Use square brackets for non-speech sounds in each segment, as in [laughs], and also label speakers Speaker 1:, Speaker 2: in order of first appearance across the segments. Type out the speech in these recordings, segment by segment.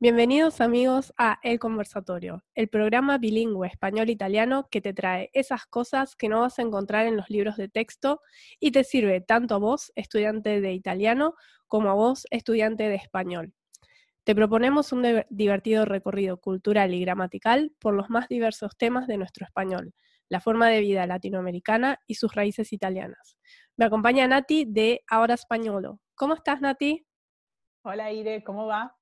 Speaker 1: Bienvenidos amigos a El Conversatorio, el programa bilingüe español-italiano que te trae esas cosas que no vas a encontrar en los libros de texto y te sirve tanto a vos, estudiante de italiano, como a vos, estudiante de español. Te proponemos un divertido recorrido cultural y gramatical por los más diversos temas de nuestro español, la forma de vida latinoamericana y sus raíces italianas. Me acompaña Nati de Ahora Españolo. ¿Cómo estás, Nati?
Speaker 2: Hola, Ire, ¿cómo va?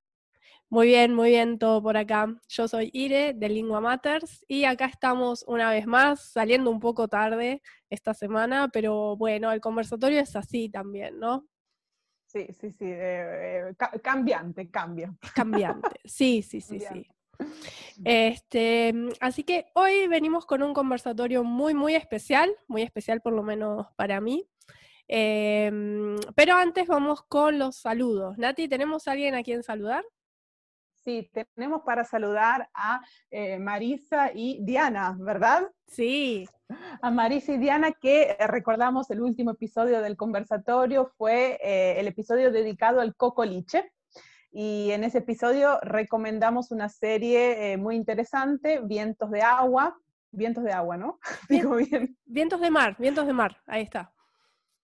Speaker 1: Muy bien, muy bien, todo por acá. Yo soy Ire de Lingua Matters y acá estamos una vez más, saliendo un poco tarde esta semana, pero bueno, el conversatorio es así también, ¿no?
Speaker 2: Sí, sí, sí, eh, eh, cambiante, cambio. [laughs]
Speaker 1: Cambiante, sí, sí, sí, sí. Este, así que hoy venimos con un conversatorio muy, muy especial, muy especial por lo menos para mí. Em, pero antes vamos con los saludos. Nati, ¿tenemos a alguien a quien saludar?
Speaker 2: Sí, tenemos para saludar a eh, Marisa y Diana, ¿verdad?
Speaker 1: Sí.
Speaker 2: A Marisa y Diana, que eh, recordamos el último episodio del conversatorio, fue eh, el episodio dedicado al cocoliche. Y en ese episodio recomendamos una serie muy interesante, Vientos de Agua. Vientos de agua, ¿no? [laughs]
Speaker 1: Digo bien. Vientos de mar, vientos de mar, ahí está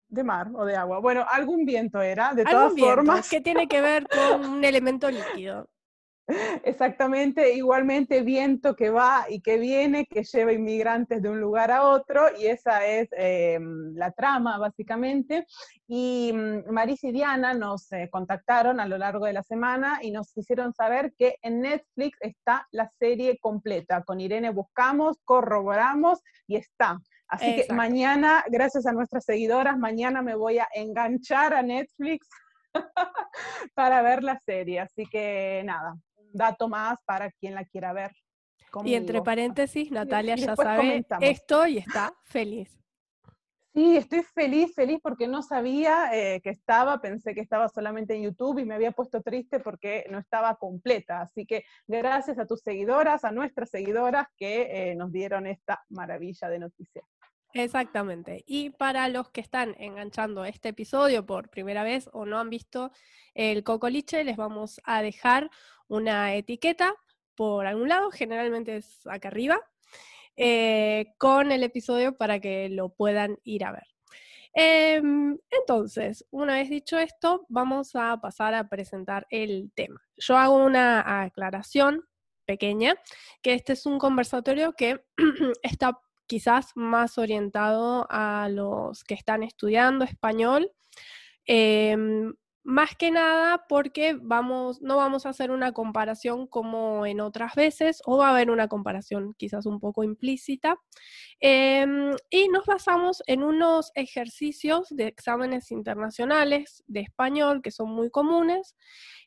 Speaker 2: de mar o de agua. Bueno, algún viento era, de todas formas.
Speaker 1: ¿Qué tiene que ver con un elemento líquido. [laughs]
Speaker 2: Exactamente, igualmente viento que va y que viene, que lleva inmigrantes de un lugar a otro, y esa es eh, la trama básicamente. Y mm, Maris y Diana nos eh, contactaron a lo largo de la semana y nos hicieron saber que en Netflix está la serie completa. Con Irene buscamos, corroboramos y está. Así que mañana, gracias a nuestras seguidoras, mañana me voy a enganchar a Netflix [laughs] para ver la serie. Así que nada, dato más para quien la quiera ver.
Speaker 1: Y entre paréntesis, [laughs] Natalia ya sabe esto y está feliz.
Speaker 2: Sí, estoy feliz, feliz porque no sabía eh, que estaba, pensé que estaba solamente en YouTube y me había puesto triste porque no estaba completa. Así que gracias a tus seguidoras, a nuestras seguidoras que eh, nos dieron esta maravilla de noticias.
Speaker 1: Exactamente. Y para los que están enganchando este episodio por primera vez o no han visto el cocoliche, les vamos a dejar una etiqueta por algún lado, generalmente es acá arriba, eh, con el episodio para que lo puedan ir a ver. Em, entonces, una vez dicho esto, vamos a pasar a presentar el tema. Yo hago una aclaración pequeña, que este es un conversatorio que [clears throat] está quizás más orientado a los que están estudiando español. Em, más que nada porque vamos, no vamos a hacer una comparación como en otras veces, o va a haber una comparación quizás un poco implícita. Em, y nos basamos en unos ejercicios de exámenes internacionales de español que son muy comunes,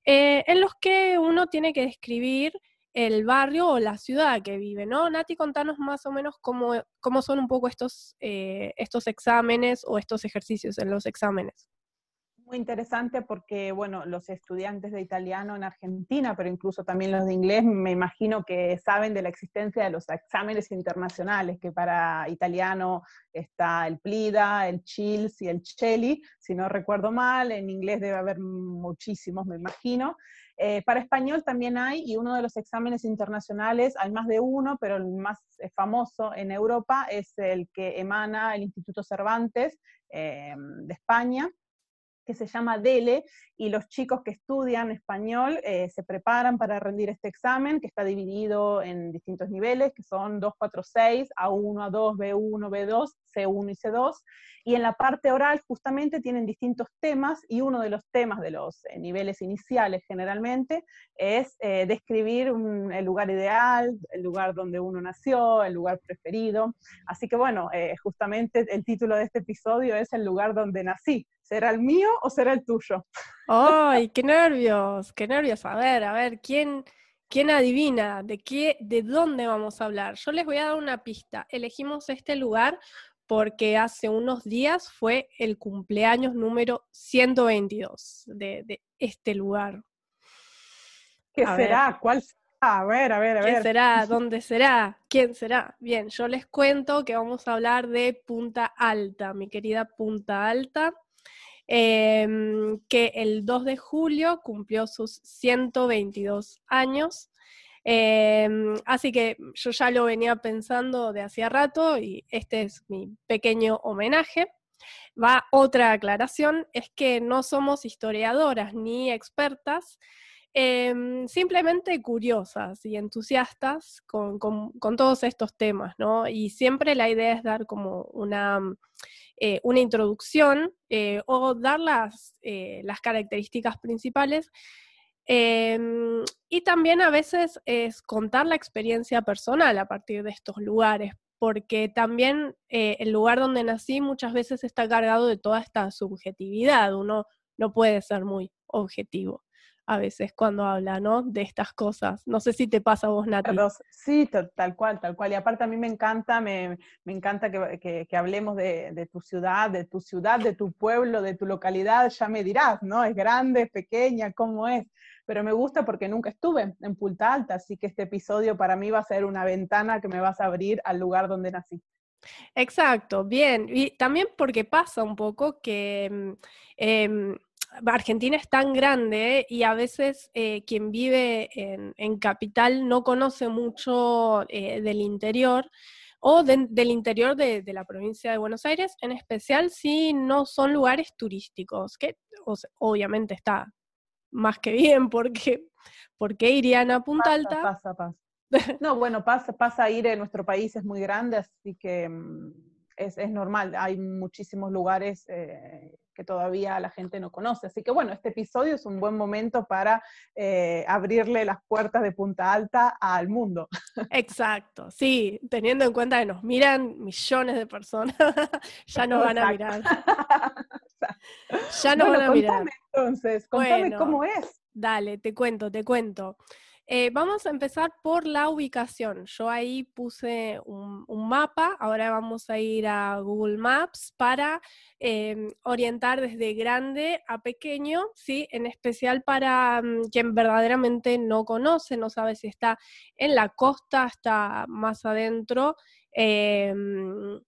Speaker 1: eh, en los que uno tiene que describir el barrio o la ciudad que vive, ¿no? Nati, contanos más o menos cómo, cómo son un poco estos, eh, estos exámenes o estos ejercicios en los exámenes.
Speaker 2: Muy interesante porque, bueno, los estudiantes de italiano en Argentina, pero incluso también los de inglés, me imagino que saben de la existencia de los exámenes internacionales, que para italiano está el PLIDA, el CHILS y el CHELI, si no recuerdo mal, en inglés debe haber muchísimos, me imagino. Eh, para español también hay, y uno de los exámenes internacionales, hay más de uno, pero el más eh, famoso en Europa es el que emana el Instituto Cervantes eh, de España, que se llama DELE, y los chicos que estudian español eh, se preparan para rendir este examen, que está dividido en distintos niveles, que son 2, 4, 6, A1, A2, B1, B2, C1 y C2. Y en la parte oral justamente tienen distintos temas, y uno de los temas de los eh, niveles iniciales generalmente es eh, describir el lugar ideal, el lugar donde uno nació, el lugar preferido. Así que bueno, justamente el título de este episodio es El lugar donde nací ¿Será el mío o será el tuyo?
Speaker 1: ¡Ay, qué nervios! ¡Qué nervios! A ver, a ver, ¿quién, quién adivina? ¿De qué, de dónde vamos a hablar? Yo les voy a dar una pista. Elegimos este lugar porque hace unos días fue el cumpleaños número 122 de, de este lugar.
Speaker 2: ¿Qué será? ¿Cuál será? A ver, a ver, a ver.
Speaker 1: ¿Qué será? [laughs] ¿Dónde será? ¿Quién será? Bien, yo les cuento que vamos a hablar de Punta Alta, mi querida Punta Alta. Em, que el 2 de julio cumplió sus 122 años. Em, así que yo ya lo venía pensando de hacía rato y este es mi pequeño homenaje. Va otra aclaración, es que no somos historiadoras ni expertas, Em, simplemente curiosas y entusiastas con, todos estos temas, ¿no? Y siempre la idea es dar como una, eh, una introducción eh, o dar las, eh, las características principales. Em, y también a veces es contar la experiencia personal a partir de estos lugares, porque también el lugar donde nací muchas veces está cargado de toda esta subjetividad, uno no puede ser muy objetivo a veces cuando habla, ¿no? De estas cosas. No sé si te pasa a vos, Nati.
Speaker 2: Sí, tal cual, tal cual. Y aparte a mí me encanta, me, encanta que, hablemos de, tu ciudad, de tu ciudad, de tu pueblo, de tu localidad, ya me dirás, ¿no? Es grande, es pequeña, ¿cómo es? Pero me gusta porque nunca estuve en Punta Alta, así que este episodio para mí va a ser una ventana que me vas a abrir al lugar donde nací.
Speaker 1: Exacto, bien. Y también porque pasa un poco que mm, em, Argentina es tan grande y a veces eh, quien vive en, capital no conoce mucho eh, del interior o del interior de, la provincia de Buenos Aires, en especial si no son lugares turísticos, que obviamente está más que bien porque, porque irían a Punta Alta.
Speaker 2: Pasa, pasa. No, bueno, pasa, pasa a ir en nuestro país, es muy grande, así que mm, es, normal, hay muchísimos lugares eh, que todavía la gente no conoce. Así que bueno, este episodio es un buen momento para eh, abrirle las puertas de Punta Alta al mundo. [laughs]
Speaker 1: Exacto, sí, teniendo en cuenta que nos miran millones de personas, [laughs] ya nos van a mirar. [laughs]
Speaker 2: ya nos van a mirar. Entonces, contame cómo es.
Speaker 1: Dale, te cuento, te cuento. Eh, vamos a empezar por la ubicación. Yo ahí puse un, mapa, ahora vamos a ir a Google Maps para em, orientar desde grande a pequeño, ¿sí? en especial para mm, quien verdaderamente no conoce, no sabe si está en la costa, está más adentro. Em,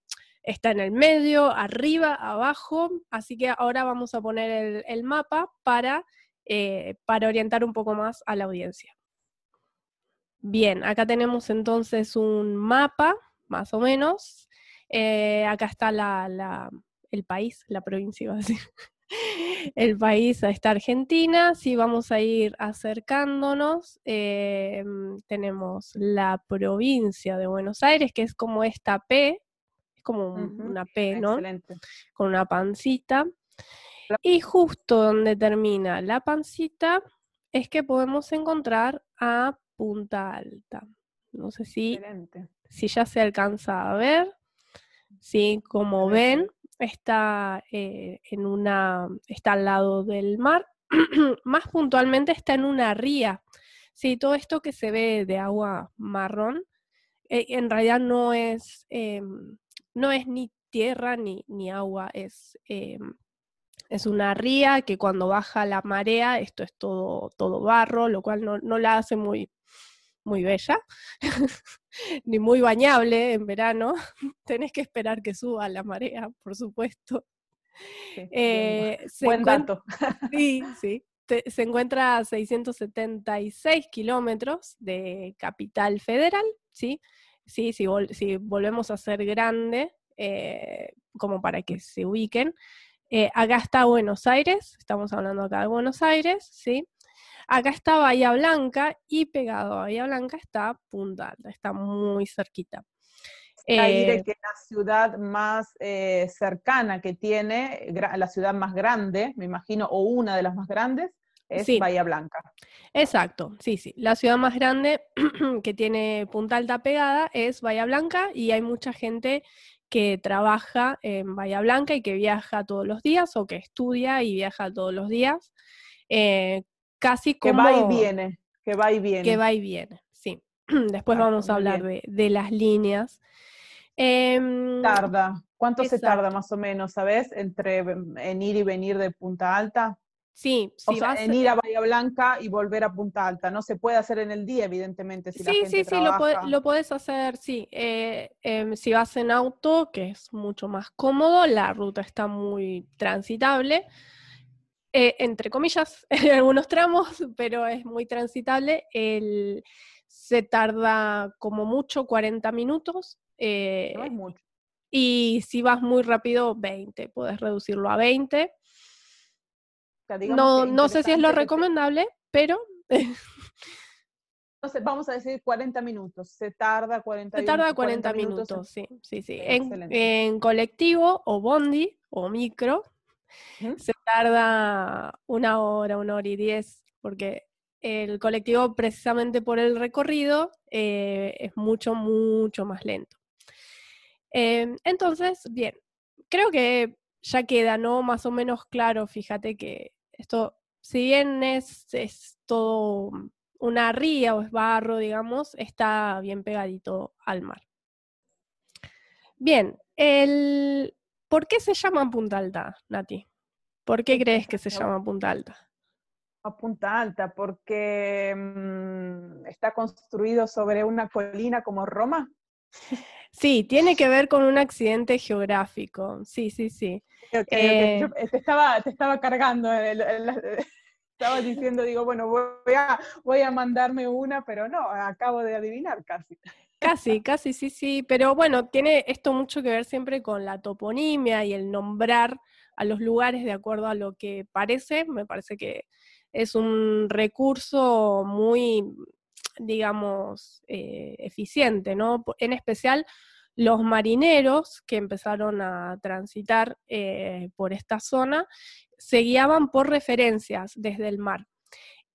Speaker 1: está en el medio, arriba, abajo, así que ahora vamos a poner el, mapa para, eh, para orientar un poco más a la audiencia. Bien, acá tenemos entonces un mapa, más o menos. Eh, acá está el país, la provincia iba a decir. [laughs] el país está Argentina. Si vamos a ir acercándonos, eh, tenemos la provincia de Buenos Aires, que es como esta P, es como una P, ¿no? Con una pancita. Y justo donde termina la pancita es que podemos encontrar a punta alta. No sé si, si ya se alcanza a ver. Sí, como ven, está eh, en una, está al lado del mar. [clears throat] Más puntualmente está en una ría. Sí, todo esto que se ve de agua marrón, eh, en realidad no es, em, no es ni tierra ni, ni agua, es, em, es una ría que cuando baja la marea, esto es todo, todo barro, lo cual no, no la hace muy, muy bella, [laughs] ni muy bañable en verano. [laughs] Tenés que esperar que suba la marea, por supuesto.
Speaker 2: Eh, Buen dato. [laughs]
Speaker 1: sí, sí. se encuentra a 676 kilómetros de capital federal, ¿sí? Sí, si, si volvemos a ser grande, eh, como para que se ubiquen. Eh, acá está Buenos Aires, estamos hablando acá de Buenos Aires, ¿sí? Acá está Bahía Blanca y pegado a Bahía Blanca está Punta Alta, está muy cerquita.
Speaker 2: De eh, que la ciudad más eh, cercana que tiene, la ciudad más grande, me imagino, o una de las más grandes, es Bahía Blanca.
Speaker 1: Exacto, sí, sí. La ciudad más grande [clears throat] que tiene Punta Alta pegada es Bahía Blanca y hay mucha gente que trabaja en Bahía Blanca y que viaja todos los días o que estudia y viaja todos los días. Eh, casi como...
Speaker 2: Que va y viene, que va y viene.
Speaker 1: Que va y viene, sí. [clears throat] Después vamos a hablar de, las líneas.
Speaker 2: Em, tarda, ¿cuánto se tarda más o menos, sabes, entre en ir y venir de Punta Alta?
Speaker 1: Sí,
Speaker 2: o sea, en ir a Bahía Blanca y volver a Punta Alta. No se puede hacer en el día, evidentemente. Si
Speaker 1: sí,
Speaker 2: la gente
Speaker 1: sí, sí, lo, lo puedes hacer, sí. Eh, em, si vas en auto, que es mucho más cómodo, la ruta está muy transitable. Eh, entre comillas, [laughs] en algunos tramos, pero es muy transitable. El, se tarda como mucho 40 minutos. eh,
Speaker 2: No es mucho.
Speaker 1: y si vas muy rápido, 20. Puedes reducirlo a 20.
Speaker 2: Sea,
Speaker 1: No, no sé si es lo recomendable, pero
Speaker 2: Entonces, vamos a decir 40 minutos. Se tarda 40
Speaker 1: se tarda 40 minutos, sí, sí, sí. En, colectivo o bondi o micro se tarda una hora, una hora y diez, porque el colectivo precisamente por el recorrido eh, es mucho, mucho más lento. Eh, entonces, bien, creo que ya queda, ¿no? Más o menos claro, fíjate que esto, si bien es, es todo una ría o es barro, digamos, está bien pegadito al mar. Bien, el, ¿por qué se llama Punta Alta, Nati? ¿Por qué crees que se llama Punta Alta?
Speaker 2: A Punta Alta, porque mm, está construido sobre una colina como Roma.
Speaker 1: Sí, tiene que ver con un accidente geográfico. Sí, sí, sí. Eh,
Speaker 2: yo- te, estaba, te estaba cargando, el- el- el- [laughs] estaba diciendo, digo, bueno, voy a, voy a mandarme una, pero no, acabo de adivinar casi.
Speaker 1: Casi, [laughs] casi, sí, sí, pero bueno, tiene esto mucho que ver siempre con la toponimia y el nombrar a los lugares de acuerdo a lo que parece. Me parece que es un recurso muy, digamos, eh, eficiente, ¿no? En especial los marineros que empezaron a transitar eh, por esta zona se guiaban por referencias desde el mar.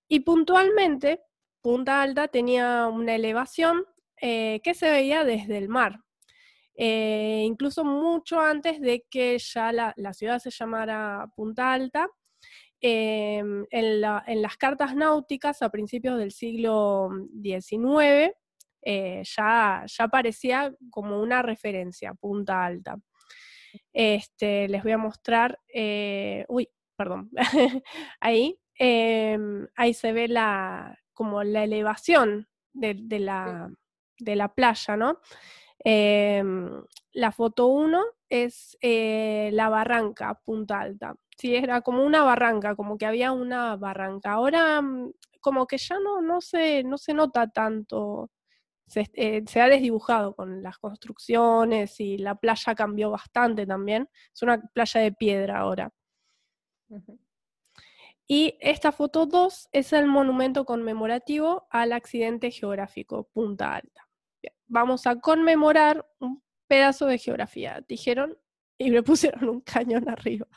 Speaker 1: Y puntualmente, Punta Alta tenía una elevación eh, que se veía desde el mar. Eh, incluso mucho antes de que ya la, ciudad se llamara Punta Alta, en, en las cartas náuticas a principios del siglo XIX eh, ya, ya aparecía como una referencia, Punta Alta. Este, les voy a mostrar, eh, uy, perdón, [laughs] ahí, em, ahí se ve la, como la elevación de, de la, de la playa, ¿no? Em, la foto 1 es eh, la barranca, Punta Alta. Sí, era como una barranca, como que había una barranca. Ahora mm, como que ya no, no, se, no se nota tanto, se, eh, se ha desdibujado con las construcciones y la playa cambió bastante también. Es una playa de piedra ahora. Y esta foto 2 es el monumento conmemorativo al accidente geográfico Punta Alta. Bien, Vamos a conmemorar un pedazo de geografía, dijeron, y le [laughs] pusieron un cañón arriba.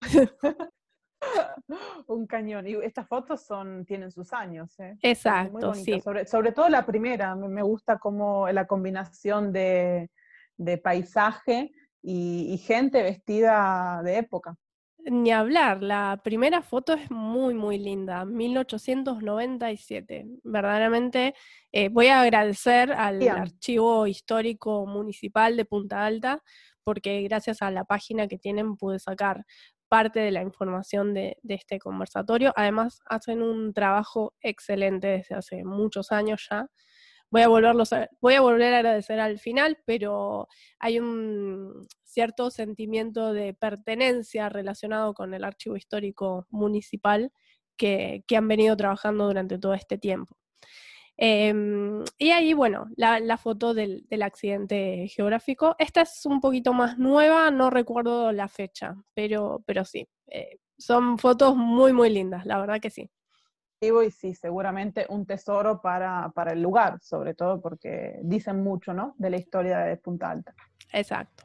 Speaker 1: [laughs] [laughs]
Speaker 2: Un cañón. Y estas fotos son, tienen sus años, ¿eh? Muy
Speaker 1: Exacto, sí.
Speaker 2: Sobre, sobre todo la primera, me me gusta como la combinación de, de paisaje y, y gente vestida de época.
Speaker 1: Ni hablar, la primera foto es muy, muy linda, 1897. Verdaderamente eh, voy a agradecer al
Speaker 2: Bien.
Speaker 1: Archivo Histórico Municipal de Punta Alta, porque gracias a la página que tienen pude sacar parte de la información de, este conversatorio. Además, hacen un trabajo excelente desde hace muchos años ya. Voy a, volverlos a, voy a volver a agradecer al final, pero hay un cierto sentimiento de pertenencia relacionado con el archivo histórico municipal que han venido trabajando durante todo este tiempo. Em, y ahí, bueno, la, la foto del, del accidente geográfico. Esta es un poquito más nueva, no recuerdo la fecha, pero, pero sí, eh, son fotos muy, muy lindas, la verdad que sí.
Speaker 2: Y sí, seguramente un tesoro para, para el lugar, sobre todo porque dicen mucho, ¿no? De la historia de Punta Alta.
Speaker 1: Exacto.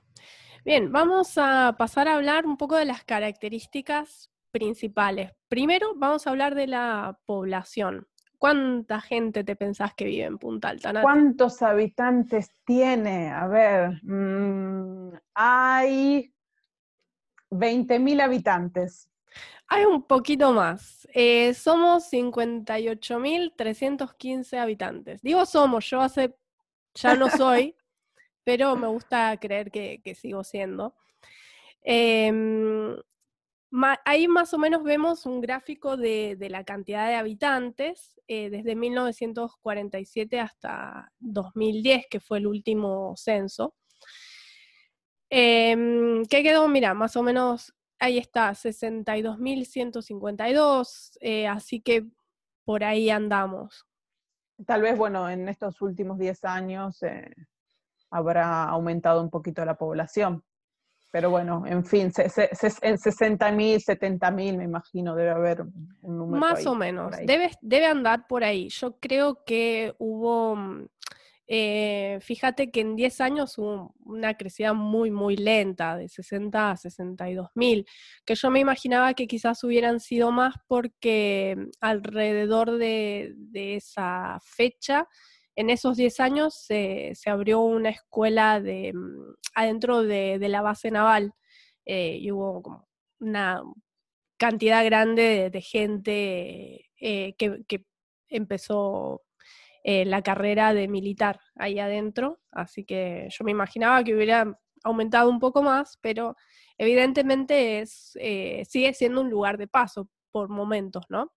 Speaker 1: Bien, vamos a pasar a hablar un poco de las características principales. Primero vamos a hablar de la población. ¿Cuánta gente te pensás que vive en Punta Alta?
Speaker 2: ¿Cuántos habitantes tiene? A ver, mm, hay 20.000 habitantes.
Speaker 1: Hay un poquito más. Eh, somos 58.315 habitantes. Digo somos, yo hace, ya no soy, [laughs] pero me gusta creer que, que sigo siendo. Em, ahí más o menos vemos un gráfico de, la cantidad de habitantes eh, desde 1947 hasta 2010, que fue el último censo. Em, ¿Qué quedó? Mira, más o menos ahí está, 62.152, eh, así que por ahí andamos.
Speaker 2: Tal vez, bueno, en estos últimos 10 años eh, habrá aumentado un poquito la población. Pero bueno, en fin, en 60 mil, 70 mil, me imagino, debe haber un número.
Speaker 1: Más o menos, debe, debe andar por ahí. Yo creo que hubo, eh, fíjate que en 10 años hubo una crecida muy, muy lenta, de 60 a 62 mil, que yo me imaginaba que quizás hubieran sido más porque mm, alrededor de, de esa fecha en esos 10 años se, abrió una escuela de, mm, adentro de, la base naval eh, y hubo como una cantidad grande de, gente eh, que, empezó eh, la carrera de militar ahí adentro, así que yo me imaginaba que hubiera aumentado un poco más, pero evidentemente es, sigue siendo un lugar de paso por momentos, ¿no?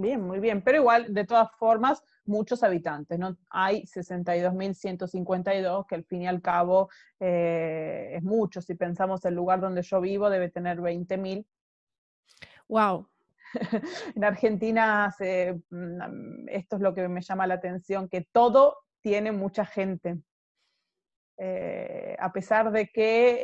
Speaker 2: Bien, muy bien, pero igual, de todas formas, muchos habitantes, ¿no? Hay 62.152, que al fin y al cabo eh, es mucho. Si pensamos el lugar donde yo vivo, debe tener 20.000.
Speaker 1: ¡Wow! [laughs]
Speaker 2: en Argentina, mm, esto es lo que me llama la atención, que todo tiene mucha gente. Eh, a pesar de que,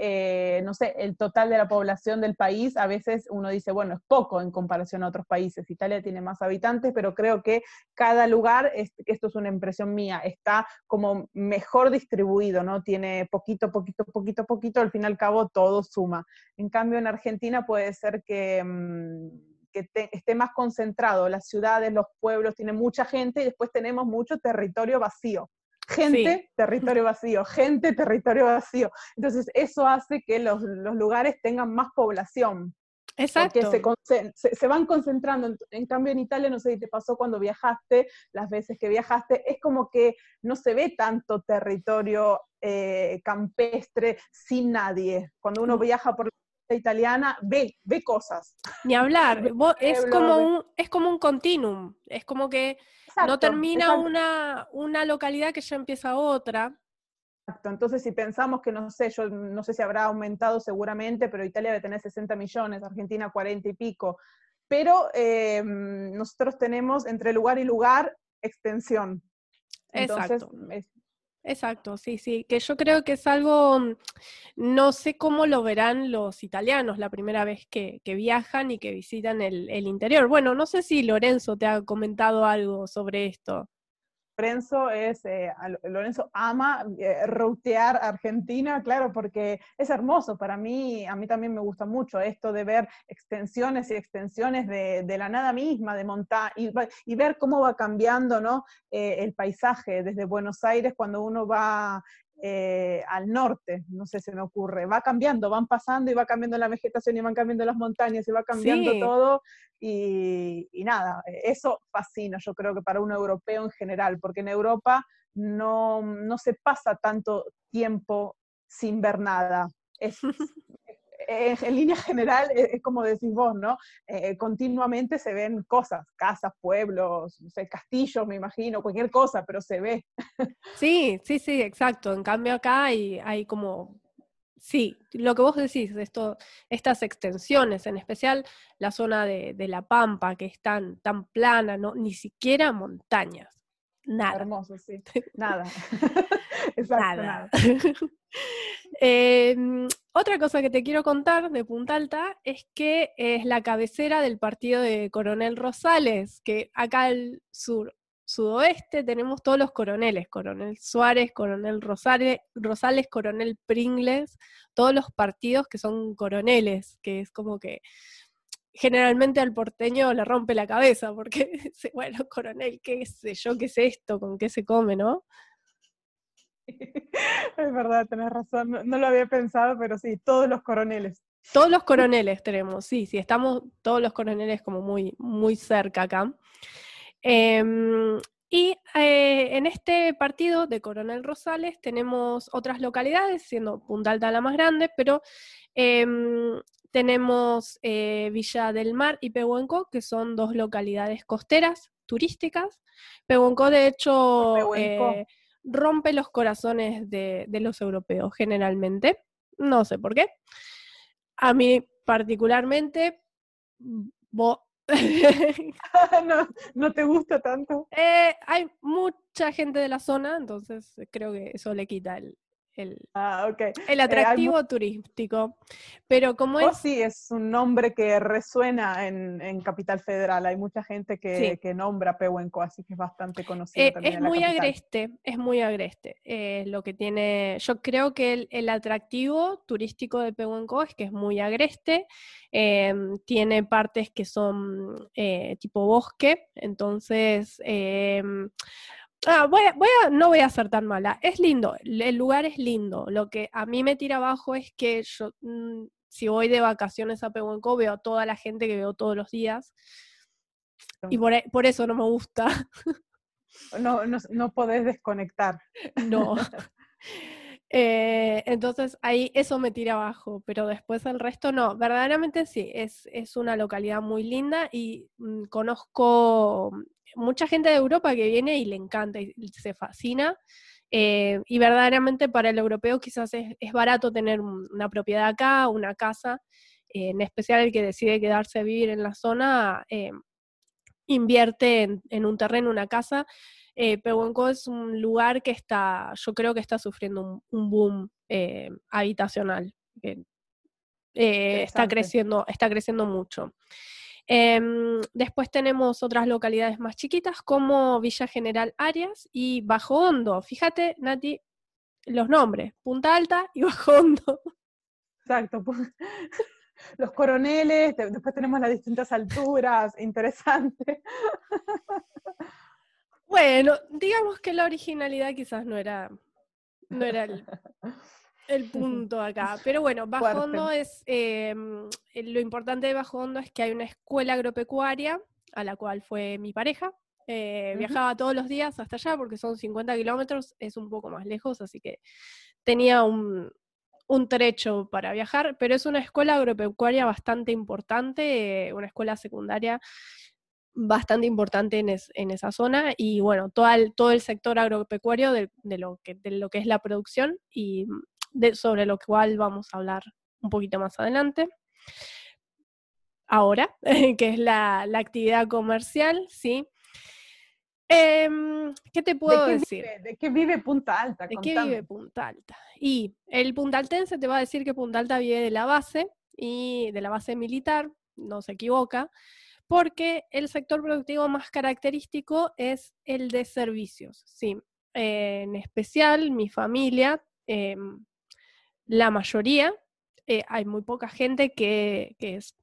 Speaker 2: eh, no sé, el total de la población del país, a veces uno dice, bueno, es poco en comparación a otros países. Italia tiene más habitantes, pero creo que cada lugar, esto es una impresión mía, está como mejor distribuido, ¿no? Tiene poquito, poquito, poquito, poquito, al fin y al cabo todo suma. En cambio, en Argentina puede ser que... Mm, que esté más concentrado, las ciudades, los pueblos, tienen mucha gente y después tenemos mucho territorio vacío. Gente, territorio vacío, gente, territorio vacío. Entonces, eso hace que los, lugares tengan más población.
Speaker 1: Exacto.
Speaker 2: Porque se, van concentrando. En, cambio, en Italia, no sé si te pasó cuando viajaste, las veces que viajaste, es como que no se ve tanto territorio eh, campestre sin nadie. Cuando uno mm. viaja por la italiana, ve, ve cosas.
Speaker 1: Ni hablar. es, como un, es como un continuum. Es como que no termina una, una localidad que ya empieza otra.
Speaker 2: Exacto, entonces si pensamos que, no sé, yo no sé si habrá aumentado seguramente, pero Italia debe tener 60 millones, Argentina 40 y pico, pero em, nosotros tenemos entre lugar y lugar extensión.
Speaker 1: Entonces, Exacto. Exacto, sí, sí, que yo creo que es algo, mm, no sé cómo lo verán los italianos la primera vez que, viajan y que visitan el, interior. Bueno, no sé si Lorenzo te ha comentado algo sobre esto.
Speaker 2: Lorenzo es, eh, Lorenzo ama eh, rutear Argentina, claro, porque es hermoso. Para mí, a mí también me gusta mucho esto de ver extensiones y extensiones de, la nada misma, de montar y, y, ver cómo va cambiando ¿no? Eh, el paisaje desde Buenos Aires cuando uno va eh, al norte, no sé, se me ocurre, va cambiando, van pasando y va cambiando la vegetación y van cambiando las montañas y va cambiando todo. Y, nada, eso fascina yo creo que para un europeo en general, porque en Europa no, no se pasa tanto tiempo sin ver nada. Es, [laughs] en línea general, es, como decís vos, ¿no? Eh, continuamente se ven cosas, casas, pueblos, no sé, castillos, me imagino, cualquier cosa, pero se ve.
Speaker 1: Sí, sí, sí, exacto. En cambio acá hay, hay como Sí, lo que vos decís, esto, estas extensiones, en especial la zona de, La Pampa, que es tan, tan plana, ¿no? ni siquiera montañas. Nada.
Speaker 2: Hermoso, sí. [laughs] Nada. [laughs] [laughs] Exacto, nada.
Speaker 1: Em, otra cosa que te quiero contar de Punta Alta es que es la cabecera del partido de Coronel Rosales, que acá al sur, sudoeste tenemos todos los coroneles, Coronel Suárez, Coronel Rosales, Coronel Pringles, todos los partidos que son coroneles, que es como que generalmente al porteño le rompe la cabeza, porque [laughs] bueno, coronel, qué sé yo, qué es esto, con qué se come, ¿no? [laughs]
Speaker 2: Es verdad, tenés razón, no, lo había pensado, pero sí, todos los coroneles.
Speaker 1: Todos los coroneles tenemos, sí, sí, estamos todos los coroneles como muy, muy cerca acá. Em, y eh, en este partido de Coronel Rosales tenemos otras localidades, siendo Punta Alta la más grande, pero em, tenemos eh, Villa del Mar y Pehuenco, que son dos localidades costeras turísticas. Pehuenco, de hecho, eh, rompe los corazones de, los europeos generalmente. No sé por qué. A mí particularmente, [laughs] [laughs]
Speaker 2: no, no, te gusta tanto?
Speaker 1: Eh, hay mucha gente de la zona, entonces creo que eso le quita el, el,
Speaker 2: ah,
Speaker 1: el eh, atractivo turístico. Pero como
Speaker 2: oh,
Speaker 1: es...
Speaker 2: sí, es un nombre que resuena en, en Capital Federal. Hay mucha gente que, que nombra Pehuenco, así que es bastante conocido.
Speaker 1: Eh, es, muy agreste, es muy agreste, lo que tiene... Yo creo que el, el atractivo turístico de Pehuenco es que es muy agreste. Tiene partes que son eh, tipo bosque, entonces Ah, voy no voy a ser tan mala. Es lindo, el lugar es lindo. Lo que a mí me tira abajo es que yo, mm, si voy de vacaciones a Pehuenco, veo a toda la gente que veo todos los días. Y por, e, eso no me gusta. [laughs]
Speaker 2: No, no, no podés desconectar.
Speaker 1: No. [laughs] [laughs] Eh, entonces ahí eso me tira abajo, pero después el resto no. Verdaderamente sí, es, es una localidad muy linda y mm, conozco mucha gente de Europa que viene y le encanta y se fascina. Eh, y verdaderamente para el europeo quizás es, barato tener una propiedad acá, una casa, eh, en especial el que decide quedarse a vivir en la zona, eh, invierte en, un terreno, una casa. Pehuenco es un lugar que está, yo creo que está sufriendo un, boom habitacional. está creciendo, está creciendo mucho. Em, después tenemos otras localidades más chiquitas como Villa General Arias y Bajo Hondo. Fíjate, Nati, los nombres, Punta Alta y [laughs] Bajo Hondo.
Speaker 2: Exacto. [laughs] Los coroneles, después tenemos las distintas alturas, [laughs] interesante.
Speaker 1: Bueno, digamos que la originalidad quizás no era, no era el, el [laughs] punto acá. Pero bueno, Bajo Hondo es, em, lo importante de Bajo Hondo es que hay una escuela agropecuaria a la cual fue mi pareja. Eh, viajaba todos los días hasta allá porque son 50 kilómetros, es un poco más lejos, así que tenía un, trecho para viajar, pero es una escuela agropecuaria bastante importante, una escuela secundaria bastante importante en, esa zona y bueno, todo el, todo el sector agropecuario de, lo que, de lo que es la producción y sobre lo cual vamos a hablar un poquito más adelante. Ahora, [laughs] que es la, actividad comercial, ¿sí? Em, ¿Qué te puedo decir?
Speaker 2: ¿De qué vive Punta Alta?
Speaker 1: ¿De qué vive Punta Alta? Y el Punta Altense te va a decir que Punta Alta vive de la base y de la base militar, no se equivoca, porque el sector productivo más característico es el de servicios, ¿sí? en especial mi familia em, la mayoría, eh, hay muy poca gente que, es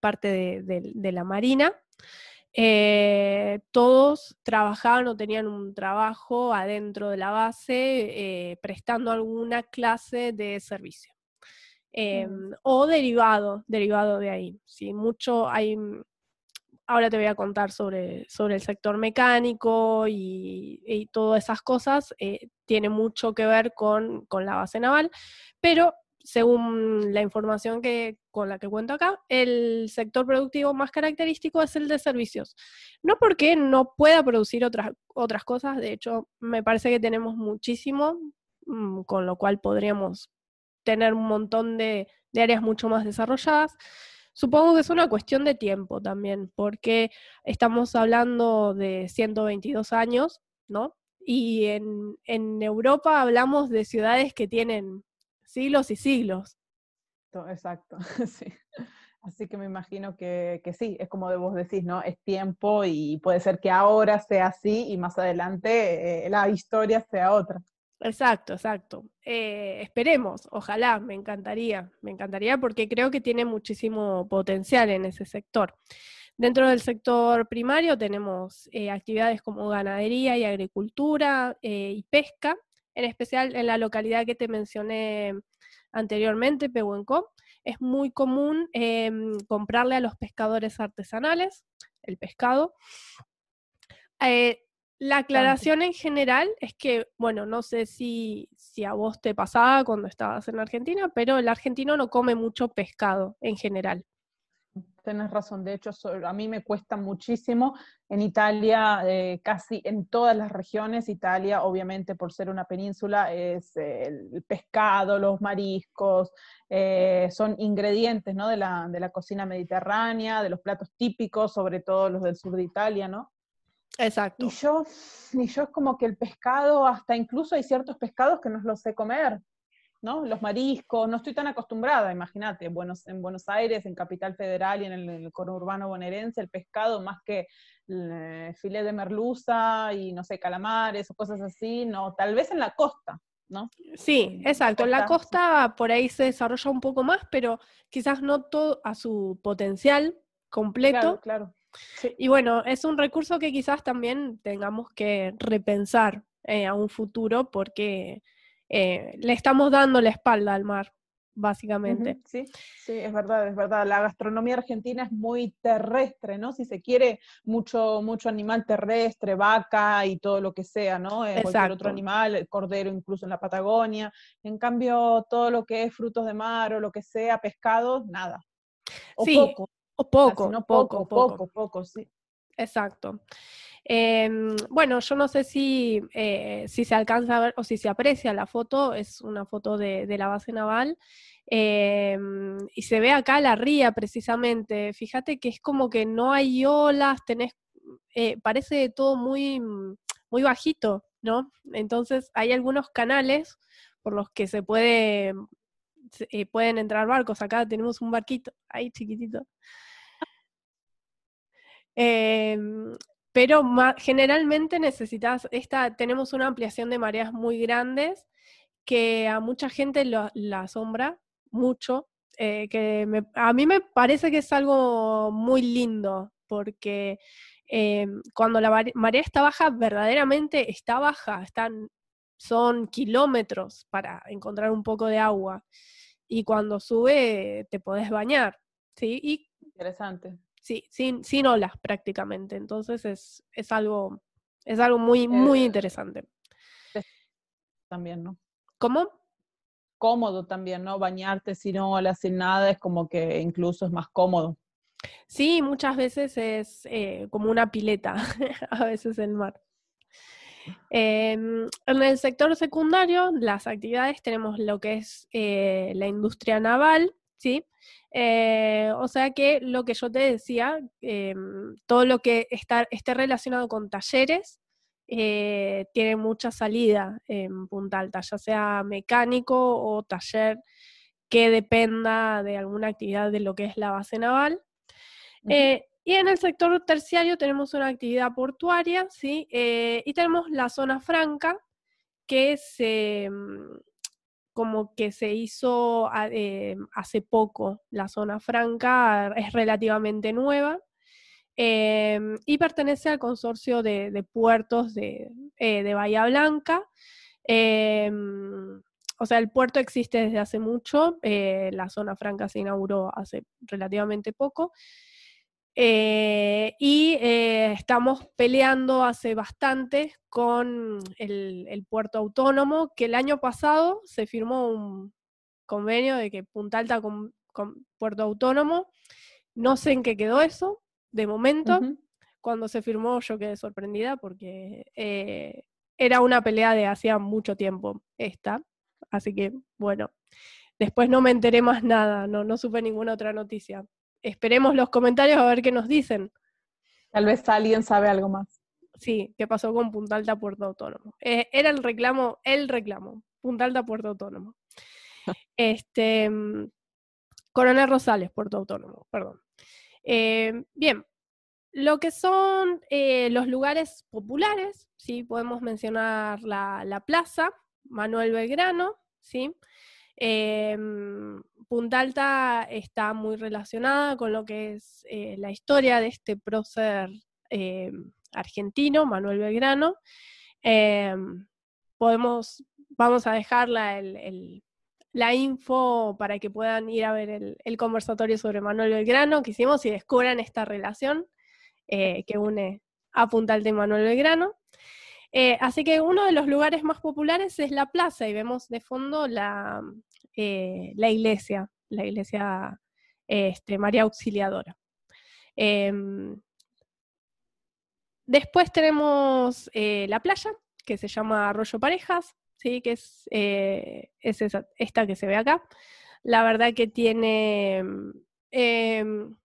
Speaker 1: parte de, la Marina. Eh, todos trabajaban o tenían un trabajo adentro de la base eh, prestando alguna clase de servicio. Mm. Em, o derivado, derivado de ahí. ¿sí? Mucho hay, ahora te voy a contar sobre, sobre el sector mecánico y, todas esas cosas, eh, tiene mucho que ver con, la base naval, pero según la información que, con la que cuento acá, el sector productivo más característico es el de servicios. No porque no pueda producir otras, otras cosas, de hecho, me parece que tenemos muchísimo, mm, con lo cual podríamos tener un montón de áreas mucho más desarrolladas, Supongo que es una cuestión de tiempo también, porque estamos hablando de 122 años, ¿no? Y en, Europa hablamos de ciudades que tienen siglos y siglos.
Speaker 2: Exacto, [laughs] sí. Así que me imagino que, sí, es como vos decís, ¿no? Es tiempo y puede ser que ahora sea así y más adelante eh, la historia sea otra.
Speaker 1: Exacto, exacto. Eh, esperemos, ojalá, me encantaría, me encantaría porque creo que tiene muchísimo potencial en ese sector. Dentro del sector primario tenemos eh, actividades como ganadería y agricultura eh, y pesca, en especial en la localidad que te mencioné anteriormente, Pehuenco. Es muy común comprarle a los pescadores artesanales el pescado La aclaración en general es que, bueno, no sé si, si a vos te pasaba cuando estabas en Argentina, pero el argentino no come mucho pescado en general.
Speaker 2: Tienes razón, de hecho a mí me cuesta muchísimo. En Italia, eh, casi en todas las regiones, Italia obviamente por ser una península es el pescado, los mariscos, eh, son ingredientes ¿no? de, la, de la cocina mediterránea, de los platos típicos, sobre todo los del sur de Italia, ¿no?
Speaker 1: Exacto.
Speaker 2: Y yo, y yo es como que el pescado, hasta incluso hay ciertos pescados que no los sé comer, ¿no? Los mariscos, no estoy tan acostumbrada, imagínate, Buenos, en Buenos Aires, en Capital Federal y en el, el conurbano bonaerense, el pescado más que el, eh, filé de merluza y no sé, calamares o cosas así, no, tal vez en la costa, ¿no?
Speaker 1: Sí, exacto. En la costa por ahí se desarrolla un poco más, pero quizás no todo a su potencial completo.
Speaker 2: Claro, claro.
Speaker 1: Y bueno, es un recurso que quizás también tengamos que repensar eh, a un futuro porque eh, le estamos dando la espalda al mar, básicamente.
Speaker 2: Sí, sí, es verdad, es verdad. La gastronomía argentina es muy terrestre, ¿no? Si se quiere, mucho, mucho animal terrestre, vaca y todo lo que sea, ¿no? Eh, cualquier otro animal, el cordero incluso en la Patagonia. En cambio, todo lo que es frutos de mar o lo que sea, pescado, nada.
Speaker 1: O poco. O poco,
Speaker 2: no poco, poco, poco, sí.
Speaker 1: Exacto. Em, bueno, yo no sé si, eh, si se alcanza a ver o si se aprecia la foto, es una foto de, la base naval. Em, y se ve acá la ría precisamente. Fíjate que es como que no hay olas, tenés, eh, parece todo muy, muy bajito, ¿no? Entonces hay algunos canales por los que se puede, eh, pueden entrar barcos. Acá tenemos un barquito, ahí chiquitito. Em, pero generalmente necesitas, esta, tenemos una ampliación de mareas muy grandes que a mucha gente la asombra mucho, eh, que a mí me parece que es algo muy lindo, porque em, cuando la marea está baja, verdaderamente está baja, están, son kilómetros para encontrar un poco de agua, y cuando sube te podés bañar, ¿sí? Y,
Speaker 2: Interesante
Speaker 1: sí, sin, sin olas prácticamente. Entonces es, es algo, es algo muy, muy eh, interesante.
Speaker 2: También, ¿no?
Speaker 1: ¿Cómo?
Speaker 2: Cómodo también, ¿no? Bañarte sin olas, sin nada, es como que incluso es más cómodo.
Speaker 1: Sí, muchas veces es eh, como una pileta, [laughs] a veces el mar. Em, en el sector secundario, las actividades tenemos lo que es eh, la industria naval, ¿sí? Eh, o sea que lo que yo te decía, em, todo lo que está, esté relacionado con talleres, eh, tiene mucha salida en Punta Alta, ya sea mecánico o taller que dependa de alguna actividad de lo que es la base naval. Y en el sector terciario tenemos una actividad portuaria, ¿sí? y tenemos la zona franca, que se, como que se hizo eh, hace poco. La zona franca es relativamente nueva em, y pertenece al consorcio de, puertos de, eh, de, Bahía Blanca. Em, o sea, el puerto existe desde hace mucho, eh, la zona franca se inauguró hace relativamente poco. Eh, y eh, estamos peleando hace bastante con el, puerto autónomo, que el año pasado se firmó un convenio de que Punta Alta con, puerto autónomo. No sé en qué quedó eso, de momento. Cuando se firmó yo quedé sorprendida porque eh, era una pelea de hacía mucho tiempo esta. Así que, bueno, después no me enteré más nada, no, no supe ninguna otra noticia esperemos los comentarios a ver qué nos dicen.
Speaker 2: Tal vez alguien sabe algo más.
Speaker 1: Sí, qué pasó con Punta Alta Puerto Autónomo. Eh, era el reclamo, el reclamo, Punta Alta Puerto Autónomo. [laughs] este, mm, Coronel Rosales, Puerto Autónomo, perdón. Eh, bien, lo que son eh, los lugares populares, ¿sí? podemos mencionar la, la plaza, Manuel Belgrano, ¿sí? Em, Punta Alta está muy relacionada con lo que es eh, la historia de este prócer em, argentino, Manuel Belgrano. Em, podemos, vamos a dejar la, info para que puedan ir a ver el, conversatorio sobre Manuel Belgrano que hicimos y descubran esta relación eh, que une a Punta Alta y Manuel Belgrano. Eh, así que uno de los lugares más populares es la plaza y vemos de fondo la, eh, la iglesia, la iglesia este, María Auxiliadora. Em, después tenemos la playa, que se llama Arroyo Parejas, ¿sí? que es, es esta que se ve acá. La verdad que tiene em,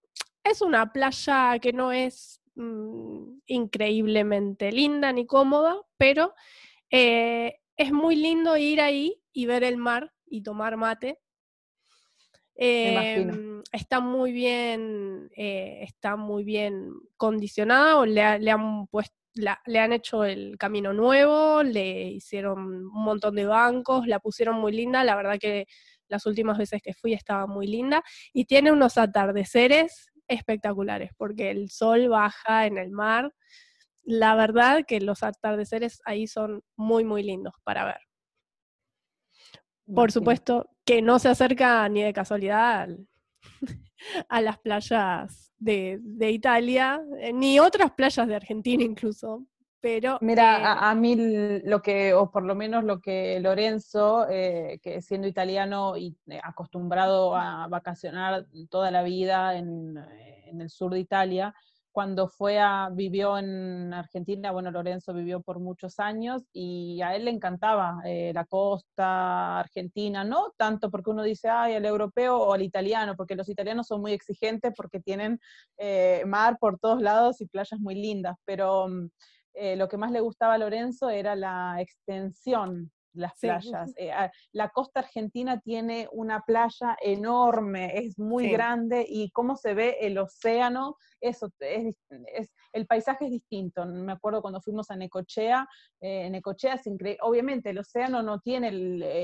Speaker 1: es una playa que no es mm, increíblemente linda ni cómoda, pero eh, es muy lindo ir ahí y ver el mar y tomar mate. Em, está muy bien, eh, está muy bien condicionada, o le, han puesto, le han hecho el camino nuevo, le hicieron un montón de bancos, la pusieron muy linda, la verdad que las últimas veces que fui estaba muy linda, y tiene unos atardeceres espectaculares, porque el sol baja en el mar. La verdad que los atardeceres ahí son muy, muy lindos para ver. Por supuesto que no se acerca ni de casualidad [laughs] a las playas de, Italia, eh, ni otras playas de Argentina incluso, pero,
Speaker 2: Mira, eh, a, mí lo que, o por lo menos lo que Lorenzo, eh, que siendo italiano y eh, acostumbrado a vacacionar toda la vida en, el sur de Italia, cuando fue a, vivió en Argentina, bueno, Lorenzo vivió por muchos años y a él le encantaba la costa argentina, no tanto porque uno dice, ay, al europeo o al italiano, porque los italianos son muy exigentes porque tienen mar por todos lados y playas muy lindas, pero mm, eh, lo que más le gustaba a Lorenzo era la extensión las playas. Eh, la costa argentina tiene una playa enorme, es muy grande y cómo se ve el océano, eso es, el paisaje es distinto. Me acuerdo cuando fuimos a Necochea, eh, Necochea es increíble. Obviamente el océano no tiene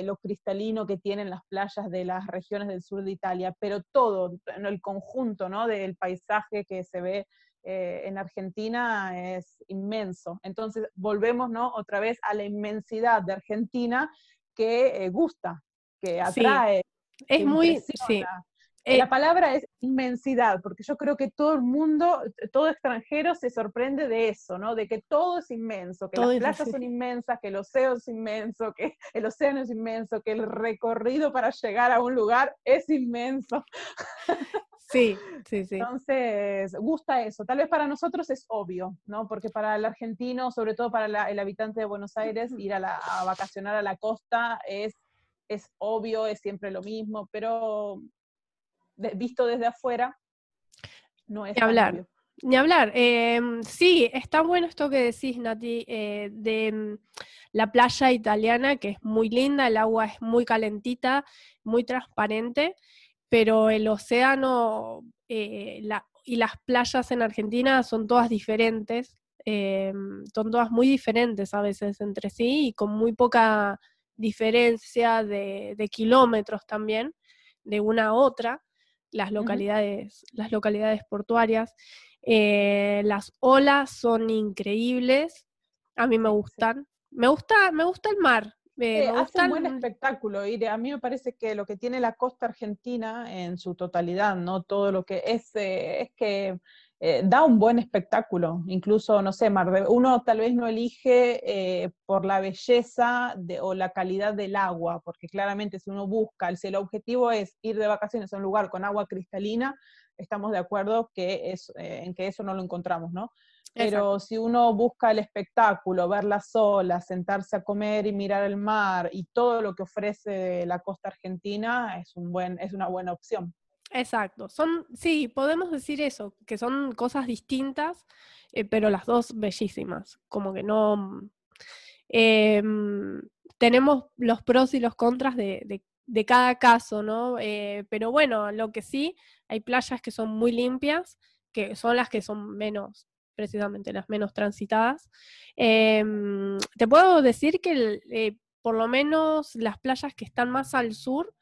Speaker 2: lo cristalino que tienen las playas de las regiones del sur de Italia, pero todo, el conjunto ¿no? del paisaje que se ve eh, en Argentina es inmenso. Entonces, volvemos ¿no? otra vez a la inmensidad de Argentina que eh, gusta, que atrae.
Speaker 1: Es muy, sí.
Speaker 2: Eh, la palabra es inmensidad, porque yo creo que todo el mundo, todo extranjero se sorprende de eso, ¿no? De que todo es inmenso, que las playas son inmensas, que el océano es inmenso, que el océano es inmenso, que el recorrido para llegar a un lugar es inmenso. [laughs]
Speaker 1: Sí, [laughs] sí, sí.
Speaker 2: Entonces, gusta eso. Tal vez para nosotros es obvio, ¿no? Porque para el argentino, sobre todo para el habitante de Buenos Aires, ir a, vacacionar a la costa es, es obvio, es siempre lo mismo, pero visto desde afuera, no es.
Speaker 1: Ni hablar. Ni hablar. Em, sí, está bueno esto que decís, Nati, eh, de mm, la playa italiana, que es muy linda, el agua es muy calentita, muy transparente pero el océano eh, y las playas en Argentina son todas diferentes, eh, son todas muy diferentes a veces entre sí y con muy poca diferencia de, kilómetros también de una a otra, las localidades, las localidades portuarias. Eh, las olas son increíbles, a mí me gustan. Me gusta, me gusta el mar,
Speaker 2: me hace un buen espectáculo, y a mí me parece que lo que tiene la costa argentina en su totalidad, ¿no? Todo lo que es, eh, es que eh, da un buen espectáculo, incluso, no sé, uno tal vez no elige eh, por la belleza de, o la calidad del agua, porque claramente si uno busca, si el objetivo es ir de vacaciones a un lugar con agua cristalina, estamos de acuerdo que es, en que eso no lo encontramos, ¿no? Pero si uno busca el espectáculo, ver las olas, sentarse a comer y mirar el mar y todo lo que ofrece la costa argentina, es, un buen, es una buena opción.
Speaker 1: Exacto. Son, sí, podemos decir eso, que son cosas distintas, eh, pero las dos bellísimas. Como que no. Em, tenemos los pros y los contras de, cada caso, ¿no? Eh, pero bueno, lo que sí, hay playas que son muy limpias, que son las que son menos precisamente las menos transitadas. Em, te puedo decir que eh, por lo menos las playas que están más al sur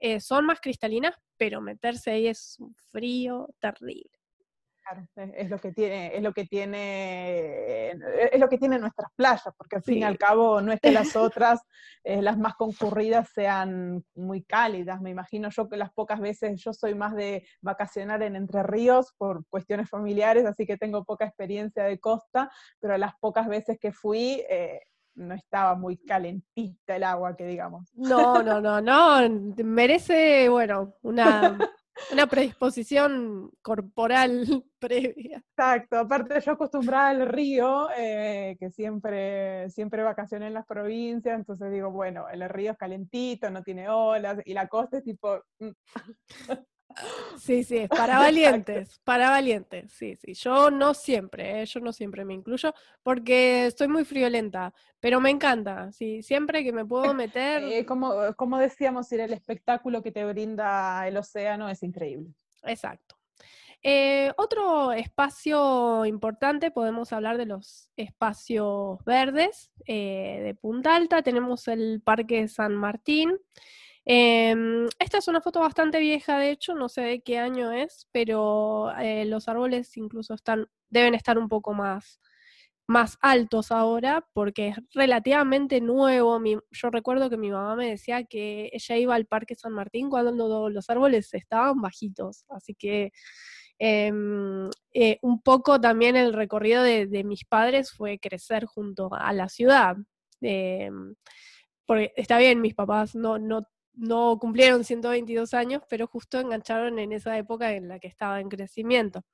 Speaker 1: eh, son más cristalinas, pero meterse ahí es un frío terrible.
Speaker 2: Claro, es lo que tiene, es lo que tiene, es lo que tiene nuestras playas, porque al fin y al cabo no es que las [laughs] otras, eh, las más concurridas, sean muy cálidas. Me imagino yo que las pocas veces, yo soy más de vacacionar en Entre Ríos por cuestiones familiares, así que tengo poca experiencia de costa, pero las pocas veces que fui, eh, no estaba muy calentita el agua, que digamos.
Speaker 1: No, no, no, no, merece, bueno, una [laughs] una predisposición corporal [laughs] previa.
Speaker 2: Exacto, aparte yo acostumbrada al río, eh, que siempre, siempre vacacioné en las provincias, entonces digo, bueno, el río es calentito, no tiene olas, y la costa es tipo... [laughs]
Speaker 1: Sí, sí, para [laughs] valientes, para valientes, sí, sí. Yo no siempre, eh, yo no siempre me incluyo porque estoy muy friolenta, pero me encanta, sí, siempre que me puedo meter.
Speaker 2: Eh, como, como decíamos, ir el espectáculo que te brinda el océano es increíble.
Speaker 1: Exacto. Eh, otro espacio importante, podemos hablar de los espacios verdes de Punta Alta. Tenemos el Parque San Martín, Em, esta es una foto bastante vieja, de hecho, no sé de qué año es, pero eh, los árboles incluso están, deben estar un poco más, más altos ahora, porque es relativamente nuevo. yo recuerdo que mi mamá me decía que ella iba al Parque San Martín cuando los árboles estaban bajitos, así que em, eh, un poco también el recorrido de, de, mis padres fue crecer junto a la ciudad. Em, porque está bien, mis papás no, no no cumplieron 122 años, pero justo engancharon en esa época en la que estaba en crecimiento.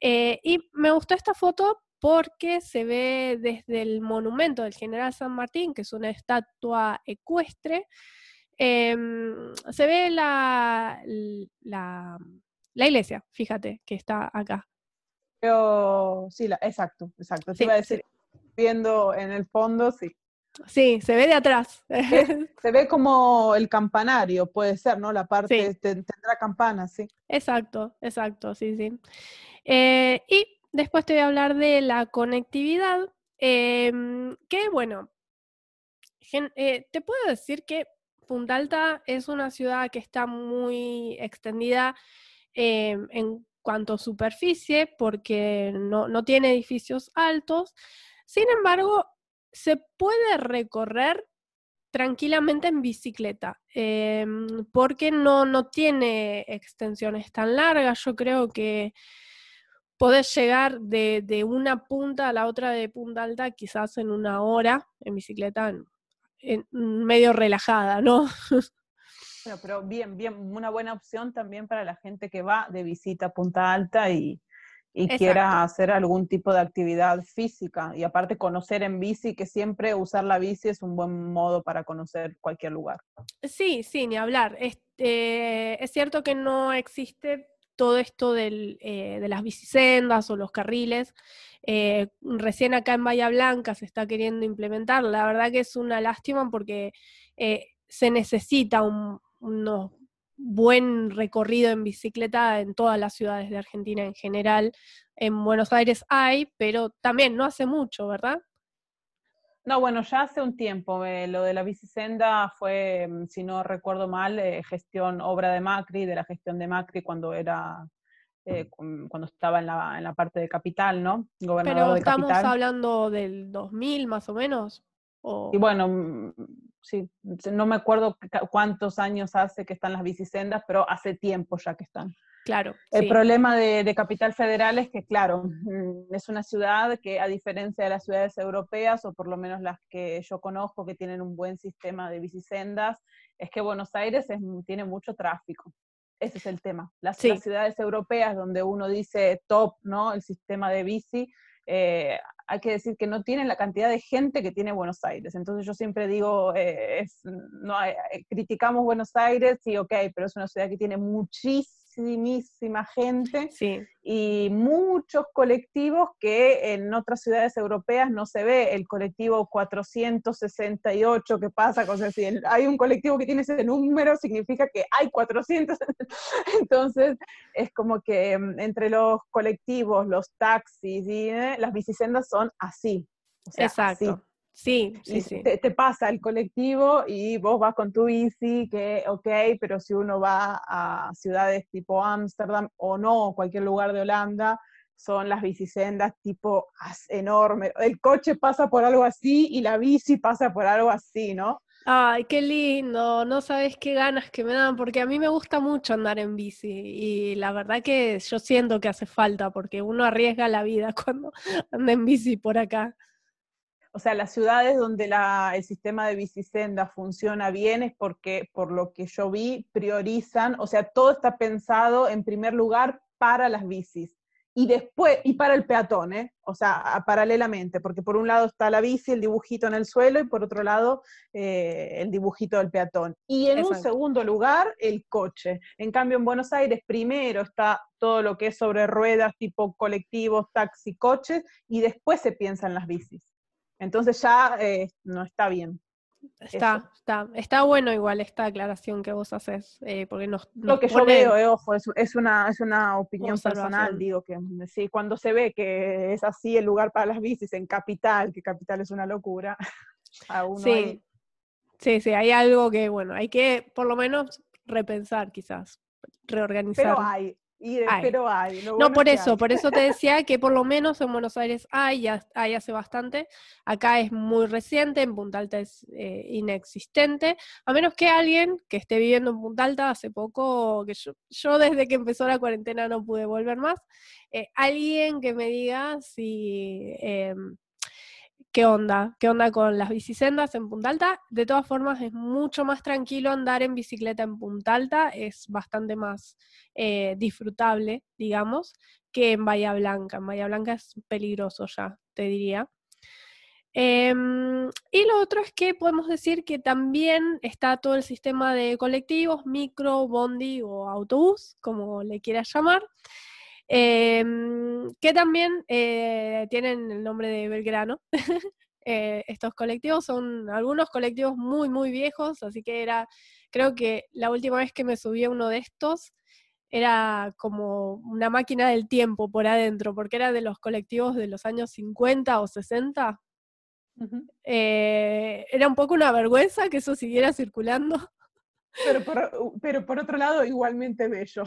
Speaker 1: Eh, y me gustó esta foto porque se ve desde el monumento del general San Martín, que es una estatua ecuestre, em, se ve la, la, iglesia, fíjate, que está acá.
Speaker 2: Pero, sí, exacto, exacto. Sí, iba a decir, viendo en el fondo, sí.
Speaker 1: Sí, se ve de atrás. [laughs]
Speaker 2: Se ve como el campanario, puede ser, ¿no? La parte tendrá campanas, sí.
Speaker 1: Exacto, exacto, sí, sí. Eh, y después te voy a hablar de la conectividad, em, que bueno, eh, te puedo decir que Punta Alta es una ciudad que está muy extendida em, en cuanto a superficie, porque no, no tiene edificios altos. Sin embargo, se puede recorrer tranquilamente en bicicleta, em, porque no, no tiene extensiones tan largas. Yo creo que podés llegar de, una punta a la otra de punta alta quizás en una hora en bicicleta, en, medio relajada, ¿no? [laughs]
Speaker 2: Bueno, pero bien, bien, una buena opción también para la gente que va de visita a Punta Alta y, y quiera hacer algún tipo de actividad física. Y aparte conocer en bici, que siempre usar la bici es un buen modo para conocer cualquier lugar.
Speaker 1: Sí, sí, ni hablar. Este, es cierto que no existe todo esto eh, de las bicisendas o los carriles. Eh, recién acá en Bahía Blanca se está queriendo implementar. La verdad que es una lástima porque eh, se necesita un, unos buen recorrido en bicicleta en todas las ciudades de Argentina en general. En Buenos Aires hay, pero también no hace mucho, ¿verdad?
Speaker 2: No, bueno, ya hace un tiempo. Eh, lo de la bicisenda fue, mm, si no recuerdo mal, eh, gestión, obra de Macri, de la gestión de Macri cuando era, eh, cuando estaba en la, en la, parte de capital, ¿no?
Speaker 1: Gobernador Pero estamos hablando del 2000 más o menos.
Speaker 2: Y bueno, mm, sí, no me acuerdo cuántos años hace que están las bicisendas, pero hace tiempo ya que están.
Speaker 1: Claro.
Speaker 2: El problema de, Capital Federal es que, claro, mm, es una ciudad que, a diferencia de las ciudades europeas, o por lo menos las que yo conozco que tienen un buen sistema de bicisendas, es que Buenos Aires tiene mucho tráfico. Ese es el tema. Las, las, ciudades europeas donde uno dice top, ¿no? El sistema de bici, eh, hay que decir que no tienen la cantidad de gente que tiene Buenos Aires. Entonces yo siempre digo, eh, no, eh, criticamos Buenos Aires, sí, ok, pero es una ciudad que tiene muchísimo muchísima gente y muchos colectivos que en otras ciudades europeas no se ve. El colectivo 468 que pasa, cosas así. Hay un colectivo que tiene ese número, significa que hay 400. [laughs] Entonces, es como que mm, entre los colectivos, los taxis y eh, las bicisendas son así.
Speaker 1: Exacto. Sí, sí, sí.
Speaker 2: Te, pasa el colectivo y vos vas con tu bici, que ok, pero si uno va a ciudades tipo Ámsterdam o no, cualquier lugar de Holanda, son las bicisendas tipo enorme. El coche pasa por algo así y la bici pasa por algo así, ¿no?
Speaker 1: Ay, qué lindo, no sabes qué ganas que me dan, porque a mí me gusta mucho andar en bici y la verdad que yo siento que hace falta, porque uno arriesga la vida [laughs] cuando anda en bici por acá.
Speaker 2: O sea, las ciudades donde el sistema de bicisenda funciona bien es porque, por lo que yo vi, priorizan, o sea, todo está pensado en primer lugar para las bicis y después, y para el peatón, ¿eh? o sea, paralelamente, porque por un lado está la bici, el dibujito en el suelo, y por otro lado eh, el dibujito del peatón. Y en un segundo lugar, el coche. En cambio, en Buenos Aires primero está todo lo que es sobre ruedas, tipo colectivos, taxi, coches, y después se piensa en las bicis. Entonces ya eh, no está bien.
Speaker 1: Está, está, está bueno igual esta aclaración que vos haces, eh, porque nos,
Speaker 2: Lo que yo veo, eh, ojo, es, una, es una opinión personal, digo que sí, cuando se ve que es así el lugar para las bicis en Capital, que Capital es una locura, [laughs] a uno
Speaker 1: sí. sí, sí, hay algo que, bueno, hay que por lo menos repensar quizás, reorganizar.
Speaker 2: Pero hay, pero hay.
Speaker 1: no, por eso, por eso te decía que por lo menos en Buenos Aires hay, ya, hay hace bastante. Acá es muy reciente, en Punta Alta es eh, inexistente. A menos que alguien que esté viviendo en Punta Alta hace poco, que yo, yo desde que empezó la cuarentena no pude volver más, eh, alguien que me diga si em, qué onda, qué onda con las bicisendas en Punta Alta. De todas formas, es mucho más tranquilo andar en bicicleta en Punta Alta, es bastante más eh, disfrutable, digamos, que en Bahía Blanca. En Bahía Blanca es peligroso ya, te diría. Em, y lo otro es que podemos decir que también está todo el sistema de colectivos, micro, bondi o autobús, como le quieras llamar, Em, que también eh, tienen el nombre de Belgrano. [laughs] Eh, estos colectivos son algunos colectivos muy, muy viejos, así que era, creo que la última vez que me subí a uno de estos era como una máquina del tiempo por adentro, porque era de los colectivos de los años 50 o 60. Eh, era un poco una vergüenza que eso siguiera circulando.
Speaker 2: Pero por, pero por otro lado, igualmente bello.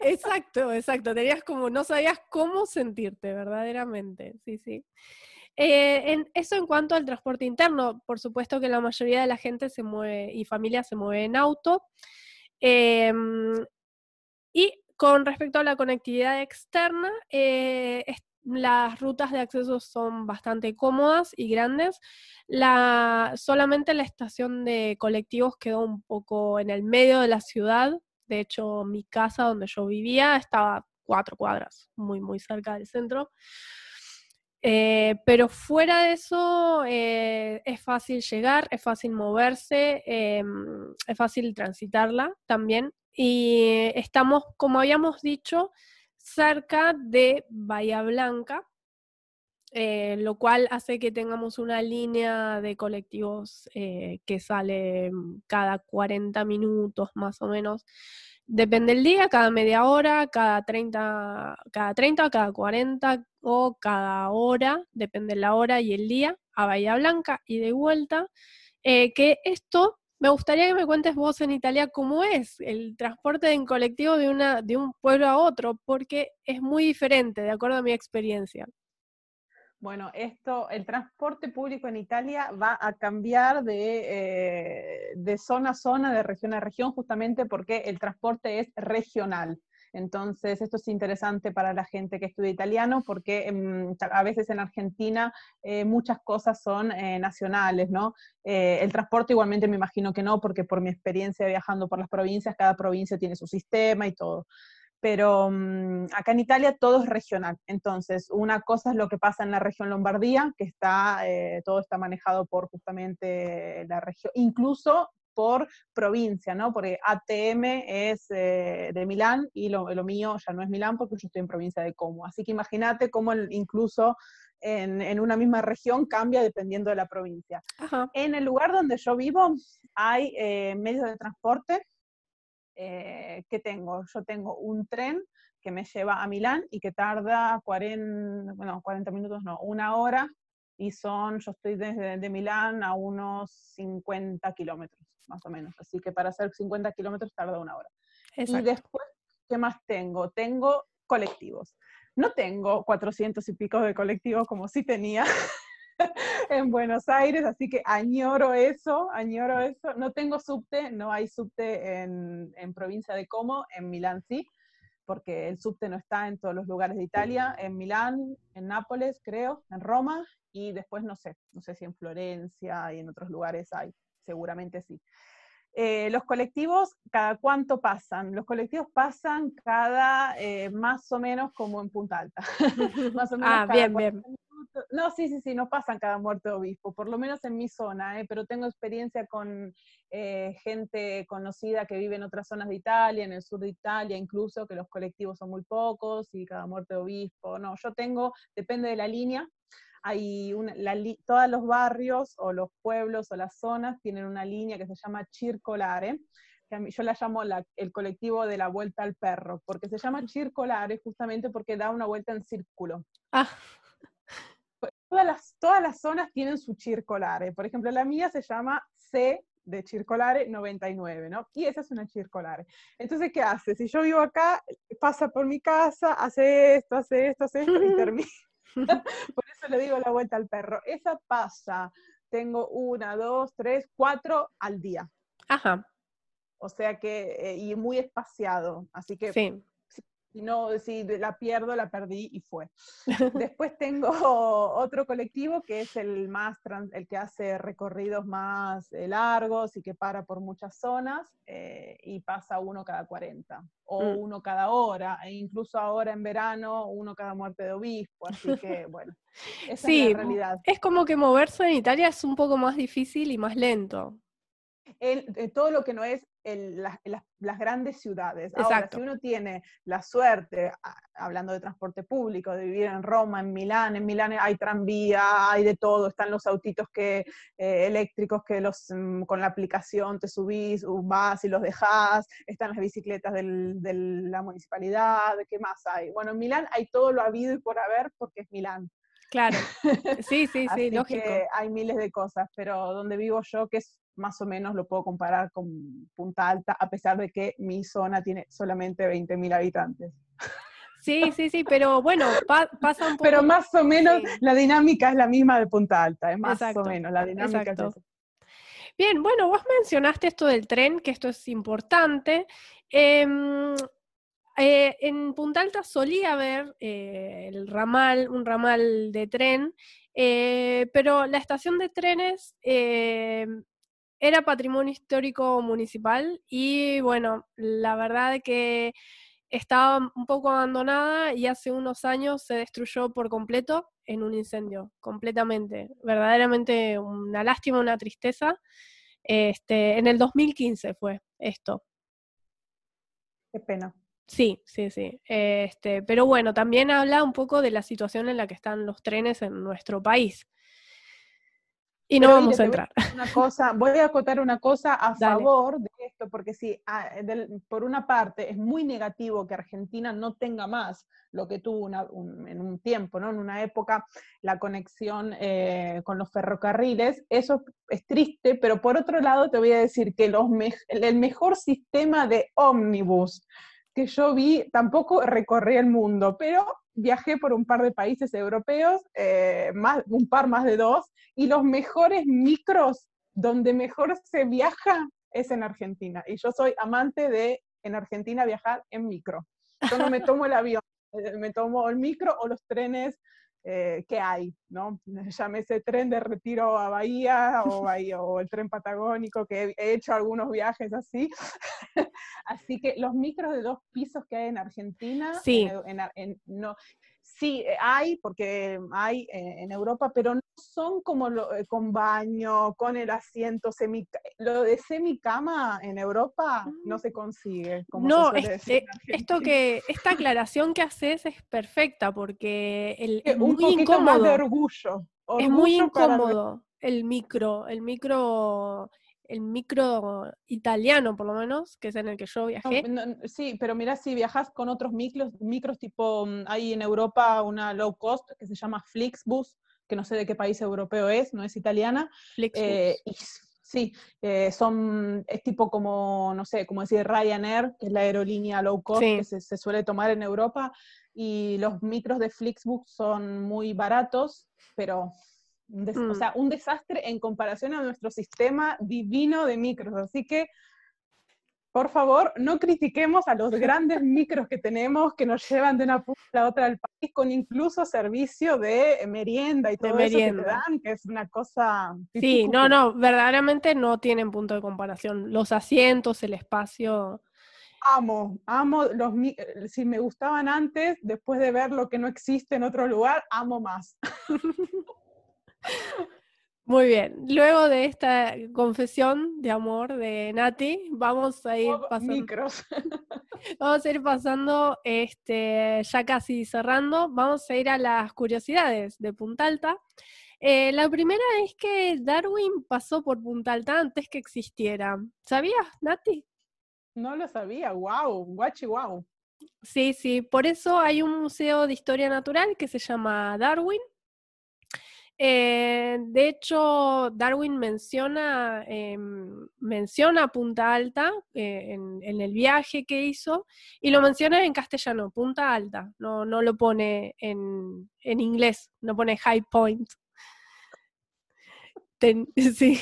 Speaker 1: Exacto, exacto. Tenías como, no sabías cómo sentirte verdaderamente. Sí, sí. Eh, en, eso en cuanto al transporte interno, por supuesto que la mayoría de la gente se mueve y familia se mueve en auto. Em, y con respecto a la conectividad externa, eh, las rutas de acceso son bastante cómodas y grandes. La, solamente la estación de colectivos quedó un poco en el medio de la ciudad. De hecho, mi casa donde yo vivía estaba cuatro cuadras, muy, muy cerca del centro. Eh, pero fuera de eso, eh, es fácil llegar, es fácil moverse, em, es fácil transitarla también. Y estamos, como habíamos dicho, cerca de Bahía Blanca, eh, lo cual hace que tengamos una línea de colectivos eh, que sale cada 40 minutos más o menos. Depende del día, cada media hora, cada 30, cada 30, cada 40 o cada hora, depende de la hora y el día, a Bahía Blanca y de vuelta. Eh, que esto me gustaría que me cuentes vos en Italia cómo es el transporte en colectivo de, una, de un pueblo a otro, porque es muy diferente, de acuerdo a mi experiencia.
Speaker 2: Bueno, esto, el transporte público en Italia va a cambiar de, eh, de zona a zona, de región a región, justamente porque el transporte es regional. Entonces, esto es interesante para la gente que estudia italiano porque em, a veces en Argentina eh, muchas cosas son eh, nacionales, ¿no? Eh, el transporte igualmente me imagino que no, porque por mi experiencia viajando por las provincias, cada provincia tiene su sistema y todo pero mm, acá en Italia todo es regional. Entonces, una cosa es lo que pasa en la región Lombardía, que está, todo está manejado por justamente la región, incluso por provincia, ¿no? Porque ATM es eh, de Milán y lo, mío ya no es Milán porque yo estoy en provincia de Como. Así que imagínate cómo incluso en, una misma región cambia dependiendo de la provincia. En el lugar donde yo vivo hay eh, medios de transporte eh, que tengo. Yo tengo un tren que me lleva a Milán y que tarda 40, bueno, 40 minutos, no, una hora, y son, yo estoy desde de Milán a unos 50 kilómetros más o menos. Así que para hacer 50 kilómetros tarda una hora. Y después, ¿qué más tengo? Tengo colectivos. No tengo 400 y pico de colectivos como sí tenía [laughs] en Buenos Aires, así que añoro eso, añoro eso. No tengo subte, no hay subte en, en provincia de Como, en Milán sí, porque el subte no está en todos los lugares de Italia, en Milán, en Nápoles, creo, en Roma, y después no sé, no sé si en Florencia y en otros lugares hay, seguramente sí. Eh, los colectivos, ¿cada cuánto pasan? Los colectivos pasan cada, eh, más o menos como en Punta Alta. [laughs]
Speaker 1: más o menos ah, bien, bien.
Speaker 2: No, sí, sí, sí, no pasan cada muerte de obispo, por lo menos en mi zona, ¿eh? pero tengo experiencia con eh, gente conocida que vive en otras zonas de Italia, en el sur de Italia incluso, que los colectivos son muy pocos y cada muerte de obispo. No, yo tengo, depende de la línea, hay una, todos los barrios o los pueblos o las zonas tienen una línea que se llama circolare, que yo la llamo el colectivo de la vuelta al perro, porque se llama circolare justamente porque da una vuelta en círculo. Ah todas las, todas las zonas tienen su circolare. Por ejemplo, la mía se llama C de circolare 99, ¿no? Y esa es una circolare. Entonces, ¿qué hace? Si yo vivo acá, pasa por mi casa, hace esto, hace esto, hace esto y termina. [laughs] por eso le digo la vuelta al perro. Esa pasa, tengo una, dos, tres, cuatro al día.
Speaker 1: Ajá.
Speaker 2: O sea que, eh, y muy espaciado. Así que sí si no, si la pierdo, la perdí y fue. [laughs] Después tengo [laughs] otro colectivo que es el más el que hace recorridos más eh, largos y que para por muchas zonas eh, y pasa uno cada 40 o mm. uno cada hora, e incluso ahora en verano uno cada muerte de obispo, así que [laughs] bueno, esa es la realidad.
Speaker 1: Es como que moverse en Italia es un poco más difícil y más lento.
Speaker 2: En, todo lo que no es las, grandes ciudades. Ahora, si uno tiene la suerte, hablando de transporte público, de vivir en Roma, en Milán, en Milán hay tranvía, hay de todo, están los autitos que, eh, eléctricos que los, mm, con la aplicación te subís, vas y los dejás, están las bicicletas de la municipalidad, ¿qué más hay? Bueno, en Milán hay todo lo habido y por haber porque es Milán.
Speaker 1: Claro, [laughs] sí, sí, sí, lógico.
Speaker 2: hay miles de cosas, pero donde vivo yo, que es más o menos lo puedo comparar con Punta Alta, a pesar de que mi zona tiene solamente 20.000 habitantes.
Speaker 1: Sí, sí, sí, pero bueno, pasa un poco.
Speaker 2: Pero más o menos la dinámica es la misma de Punta Alta, es más o menos, la dinámica es
Speaker 1: Bien, bueno, vos mencionaste esto del tren, que esto es importante. Em, eh, en Punta Alta solía haber eh, el ramal, un ramal de tren, eh, pero la estación de trenes era patrimonio histórico municipal y bueno, la verdad que estaba un poco abandonada y hace unos años se destruyó por completo en un incendio, completamente. Verdaderamente una lástima, una tristeza. Este, en el 2015 fue esto.
Speaker 2: Qué pena.
Speaker 1: Sí, sí, sí. Este, pero bueno, también habla un poco de la situación en la que están los trenes en nuestro país. Y no vamos a entrar.
Speaker 2: Una cosa, voy a acotar una cosa a [laughs] favor de esto, porque sí, ah, por una parte es muy negativo que Argentina no tenga más lo que tuvo en un tiempo, ¿no? en una época, la conexión eh, con los ferrocarriles. Eso es triste, pero por otro lado te voy a decir que los el mejor sistema de ómnibus que yo vi, tampoco recorrí el mundo, pero viajé por un par de países europeos, eh, más, un par más de dos, y los mejores micros donde mejor se viaja es en Argentina. Y yo soy amante de en Argentina viajar en micro. Yo no me tomo el avión, [laughs] eh, me tomo el micro o los trenes eh, que hay, ¿no? [laughs] Llámese tren de retiro a Bahía o, Bahía, o el tren patagónico, que he, hecho algunos viajes así. [laughs] así que los micros de dos pisos que hay en Argentina,
Speaker 1: sí.
Speaker 2: no, sí hay, porque hay eh, en Europa, pero no son como lo, eh, con baño, con el asiento semi... Lo de semicama en Europa no se consigue.
Speaker 1: no, esto que, esta aclaración que haces es perfecta porque el, es muy incómodo.
Speaker 2: Más de orgullo.
Speaker 1: es muy incómodo el micro, el micro el micro italiano, por lo menos, que es en el que yo viajé.
Speaker 2: sí, pero mira, si viajas con otros micros, micros tipo, mm, hay en Europa una low cost que se llama Flixbus, que no sé de qué país europeo es, no es italiana.
Speaker 1: Eh, y
Speaker 2: Sí, eh, son, es tipo como, no sé, como decir Ryanair, que es la aerolínea low cost que se, suele tomar en Europa, y los micros de Flixbus son muy baratos, pero o mm. sea, un desastre en comparación a nuestro sistema divino de micros. Así que por favor, no critiquemos a los grandes [laughs] micros que tenemos que nos llevan de una punta a la otra del país con incluso servicio de merienda y todo eso que te dan, que es una cosa...
Speaker 1: Sí, no, no, verdaderamente no tienen punto de comparación. Los asientos, el espacio...
Speaker 2: Amo, amo los si me gustaban antes, después de ver lo que no existe en otro lugar, amo más. [laughs]
Speaker 1: Muy bien, luego de esta confesión de amor de Nati, vamos a ir pasando. [laughs] vamos a ir pasando, este, ya casi cerrando, vamos a ir a las curiosidades de Punta Alta. Eh, la primera es que Darwin pasó por Punta Alta antes que existiera. ¿Sabías, Nati?
Speaker 2: No lo sabía, wow, guachi wow.
Speaker 1: Sí, sí, por eso hay un museo de historia natural que se llama Darwin eh, de hecho, Darwin menciona, em, menciona Punta Alta eh, en, el viaje que hizo y lo menciona en castellano, Punta Alta, no, no lo pone en, inglés, no pone High Point. [laughs] sí.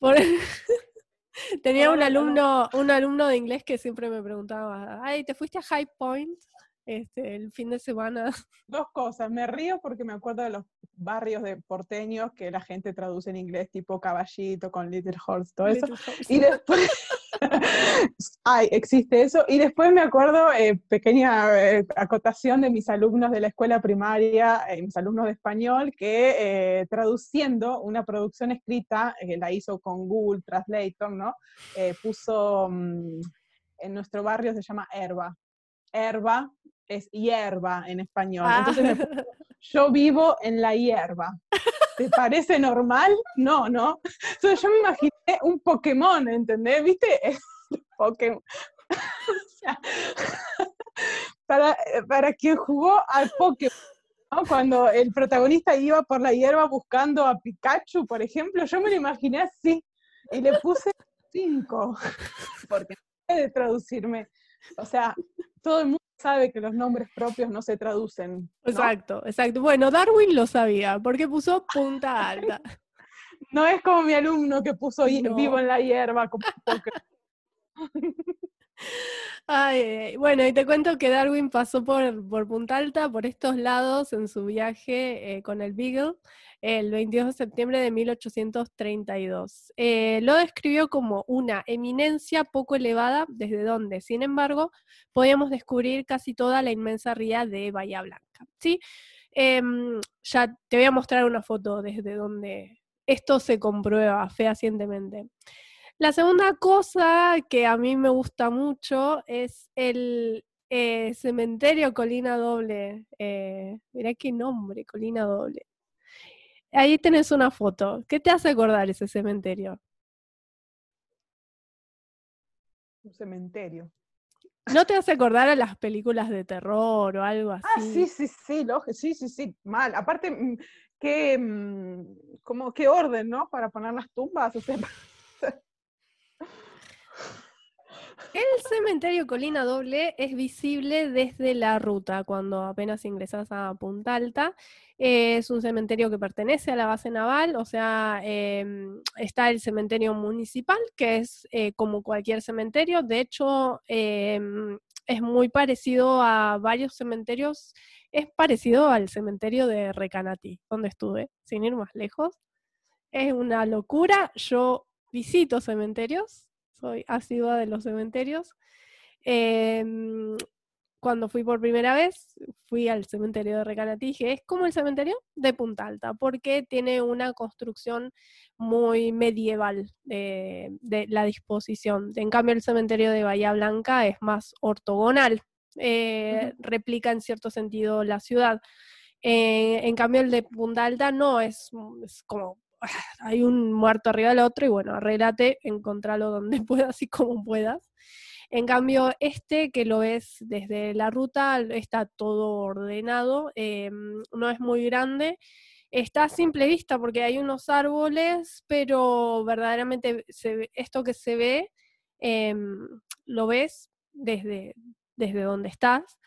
Speaker 1: [laughs] tenía un alumno, un alumno de inglés que siempre me preguntaba, ay, ¿te fuiste a High Point? Este, el fin de semana. [laughs]
Speaker 2: Dos cosas, me río porque me acuerdo de los barrios de porteños que la gente traduce en inglés tipo caballito con Little Horse, todo eso. Y después, [laughs] ay, existe eso. Y después me acuerdo, eh, pequeña eh, acotación de mis alumnos de la escuela primaria, eh, mis alumnos de español, que traduciendo una producción escrita, que la hizo con Google Translator, ¿no? puso, mm, en nuestro barrio se llama Herba. Herba es hierba en español. Ah. Entonces yo vivo en la hierba. ¿Te parece normal? No, ¿no? Entonces yo me imaginé un Pokémon, ¿entendés? ¿Viste? [laughs] Pokémon. [laughs] [laughs] para, para quien jugó al Pokémon, cuando el protagonista iba por la hierba buscando a Pikachu, por ejemplo, yo me lo imaginé así y le puse cinco, porque no puede traducirme. O sea, todo el mundo sabe que los nombres propios no se traducen.
Speaker 1: Exacto, exacto. Bueno, Darwin lo sabía, porque puso punta alta. [laughs]
Speaker 2: no es como mi alumno que puso vivo en la hierba. [laughs]
Speaker 1: Ay, bueno, y te cuento que Darwin pasó por, por Punta Alta, por estos lados, en su viaje eh, con el Beagle, el 22 de septiembre de 1832. Eh, lo describió como una eminencia poco elevada, desde donde, sin embargo, podíamos descubrir casi toda la inmensa ría de Bahía Blanca. ¿sí? Em, ya te voy a mostrar una foto desde donde esto se comprueba fehacientemente. La segunda cosa que a mí me gusta mucho es el eh, cementerio Colina Doble. Eh, mirá qué nombre, Colina Doble. Ahí tenés una foto. ¿Qué te hace acordar ese cementerio?
Speaker 2: Un cementerio.
Speaker 1: ¿No te hace acordar a las películas de terror o algo ah, así?
Speaker 2: Ah, sí, sí, sí, sí, sí, sí, mal. Aparte, mm, qué, mm, como, qué orden, ¿no? Para poner las tumbas. O sea, [laughs]
Speaker 1: El cementerio Colina Doble es visible desde la ruta cuando apenas ingresas a Punta Alta. es un cementerio que pertenece a la base naval, o sea, em, está el cementerio municipal, que es eh, como cualquier cementerio. De hecho, em, es muy parecido a varios cementerios. Es parecido al cementerio de Recanati, donde estuve, sin ir más lejos. Es una locura. Yo visito cementerios, soy asidua de los cementerios. Em, cuando fui por primera vez, fui al cementerio de Recanati dije, es como el cementerio de Punta Alta, porque tiene una construcción muy medieval de, la disposición. En cambio, el cementerio de Bahía Blanca es más ortogonal, eh, replica en cierto sentido la ciudad. Eh, en cambio, el de Punta Alta no, es, es como [laughs] hay un muerto arriba del otro y bueno, arréglate, encontralo donde [laughs] puedas y como puedas. En cambio, este que lo ves desde la ruta está todo ordenado, em, no es muy grande, está a simple vista porque hay unos árboles, pero verdaderamente esto que se ve, em, lo ves desde, desde donde estás.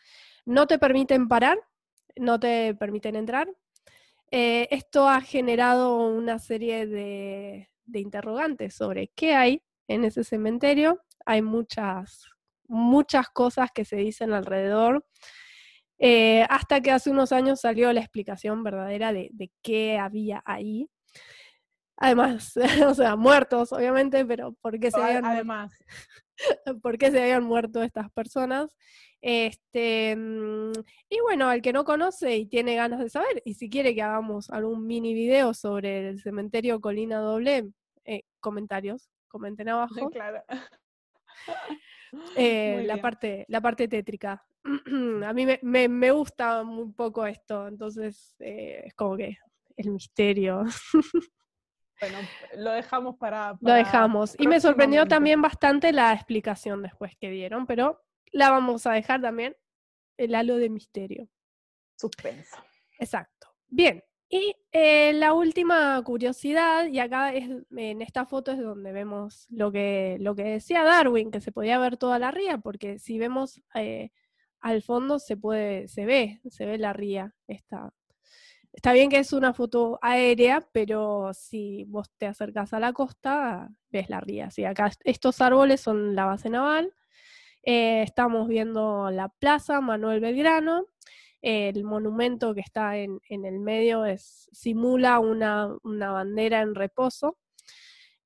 Speaker 1: No te permiten parar, no te permiten entrar. Eh, esto ha generado una serie de, de interrogantes sobre qué hay en ese cementerio. Hay muchas, muchas cosas que se dicen alrededor. Eh, hasta que hace unos años salió la explicación verdadera de, qué había ahí. Además, [laughs] o sea, muertos, obviamente, pero ¿por qué se habían,
Speaker 2: Además. [laughs]
Speaker 1: ¿por qué se habían muerto estas personas? Este, mm, y bueno, al que no conoce y tiene ganas de saber, y si quiere que hagamos algún mini video sobre el cementerio Colina Doble, eh, comentarios, comenten [laughs] abajo.
Speaker 2: Claro.
Speaker 1: Eh, la, parte, la parte tétrica. [clears throat] A mí me, me, gusta un poco esto, entonces eh, es como que el misterio. [laughs]
Speaker 2: Bueno, lo dejamos para...
Speaker 1: lo dejamos. Y me sorprendió también bastante la explicación después que dieron, pero la vamos a dejar también el halo de misterio.
Speaker 2: Suspenso.
Speaker 1: Exacto. Bien, y eh, la última curiosidad, y acá es, en esta foto es donde vemos lo que, lo que decía Darwin, que se podía ver toda la ría, porque si vemos eh, al fondo se puede, se ve, se ve la ría. Está, está bien que es una foto aérea, pero si vos te acercas a la costa, ves la ría. Sí, acá estos árboles son la base naval. Eh, estamos viendo la plaza Manuel Belgrano el monumento que está en, el medio simula una, bandera en reposo.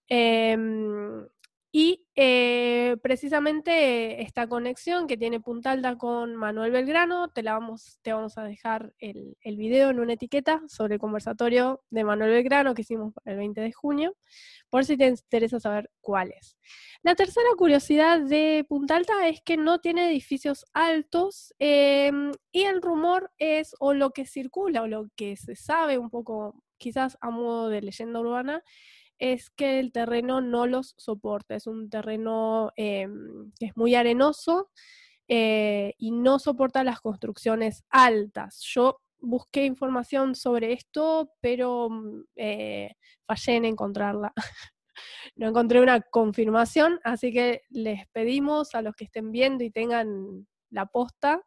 Speaker 1: Em, y eh, precisamente esta conexión que tiene Punta Alta con Manuel Belgrano, te, la vamos, te vamos a dejar el, video en una etiqueta sobre el conversatorio de Manuel Belgrano que hicimos el 20 de junio, por si te interesa saber cuál es. La tercera curiosidad de Punta Alta es que no tiene edificios altos em, y el rumor es, o lo que circula, o lo que se sabe un poco, quizás a modo de leyenda urbana, es que el terreno no los soporta. Es un terreno em, que es muy arenoso eh, y no soporta las construcciones altas. Yo busqué información sobre esto, pero mm, eh, fallé en encontrarla. [laughs] no encontré una confirmación, así que les pedimos a los que estén viendo y tengan la posta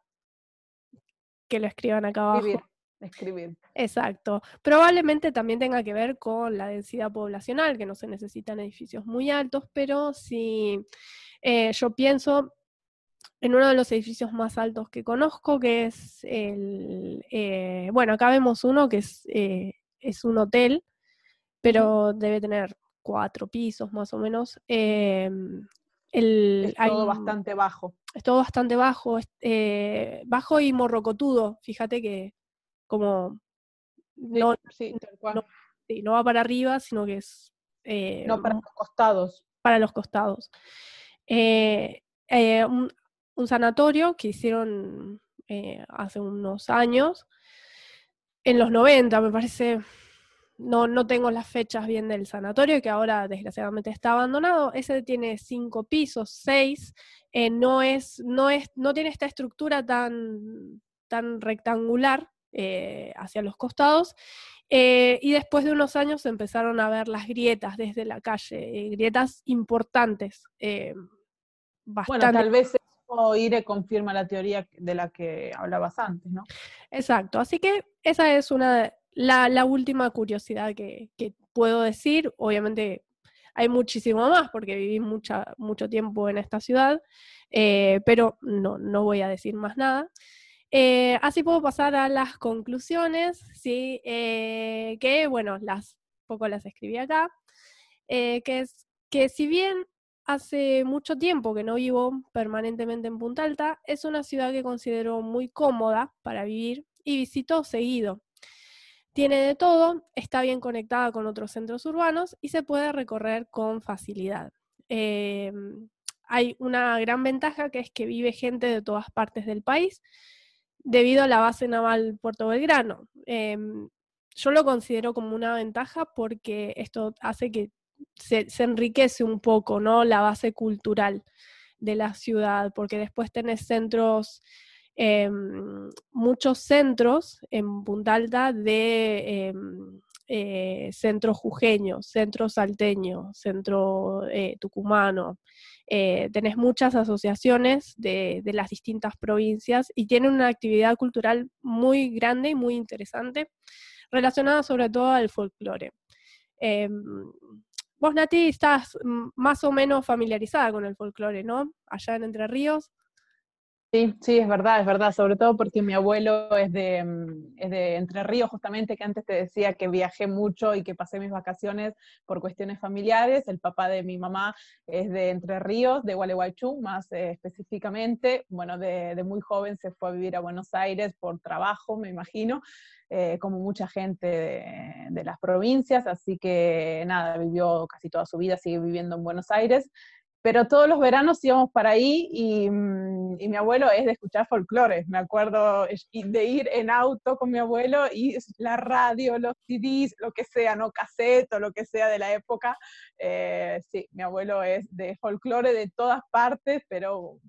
Speaker 1: que lo escriban acá abajo
Speaker 2: escribir.
Speaker 1: Exacto. Probablemente también tenga que ver con la densidad poblacional, que no se necesitan edificios muy altos, pero si eh, yo pienso en uno de los edificios más altos que conozco, que es el, eh, bueno, acá vemos uno que es, eh, es un hotel, pero debe tener cuatro pisos más o menos.
Speaker 2: Em, el, es todo bastante bajo.
Speaker 1: Es todo bastante bajo, bajo y morrocotudo. Fíjate que como no, no, va para arriba, sino que es...
Speaker 2: Eh, no, para los costados.
Speaker 1: Para los costados. Eh, eh, un, sanatorio que hicieron hace unos años, en los 90 me parece, no, no tengo las fechas bien del sanatorio, que ahora desgraciadamente está abandonado. Ese tiene cinco pisos, seis, no, es, no, es, no tiene esta estructura tan, tan rectangular eh, hacia los costados. Eh, y después de unos años empezaron a ver las grietas desde la calle, eh, grietas importantes.
Speaker 2: Bueno, tal vez eso Ire confirma la teoría de la que hablabas antes, ¿no?
Speaker 1: Exacto, así que esa es una la, la última curiosidad que, que, puedo decir. Obviamente hay muchísimo más porque viví mucha, mucho tiempo en esta ciudad, pero no, no voy a decir más nada. Eh, así puedo pasar a las conclusiones, ¿sí? Eh, que, bueno, las poco las escribí acá, eh, que es que si bien hace mucho tiempo que no vivo permanentemente en Punta Alta, es una ciudad que considero muy cómoda para vivir y visito seguido. Tiene de todo, está bien conectada con otros centros urbanos y se puede recorrer con facilidad. hay una gran ventaja que es que vive gente de todas partes del país, debido a la base naval Puerto Belgrano. Em, yo lo considero como una ventaja porque esto hace que se, enriquece un poco, ¿no? La base cultural de la ciudad, porque después tenés centros, em, muchos centros en Punta Alta de, em, eh, centro jujeño, centro salteño, centro eh, tucumano. Eh, tenés muchas asociaciones de, las distintas provincias y tienen una actividad cultural muy grande y muy interesante, relacionada sobre todo al folclore. Em, vos, Nati, estás más o menos familiarizada con el folclore, ¿no? Allá en Entre Ríos.
Speaker 2: Sí, sí, es verdad, es verdad, sobre todo porque mi abuelo es de, mm, es de Entre Ríos, justamente que antes te decía que viajé mucho y que pasé mis vacaciones por cuestiones familiares. El papá de mi mamá es de Entre Ríos, de Gualeguaychú, más eh, específicamente. Bueno, de, de, muy joven se fue a vivir a Buenos Aires por trabajo, me imagino, eh, como mucha gente de, de las provincias, así que nada, vivió casi toda su vida, sigue viviendo en Buenos Aires pero todos los veranos íbamos para ahí y, mm, y, mi abuelo es de escuchar folclore. Me acuerdo de ir en auto con mi abuelo y la radio, los CDs, lo que sea, no cassette o lo que sea de la época. Eh, sí, mi abuelo es de folclore de todas partes, pero,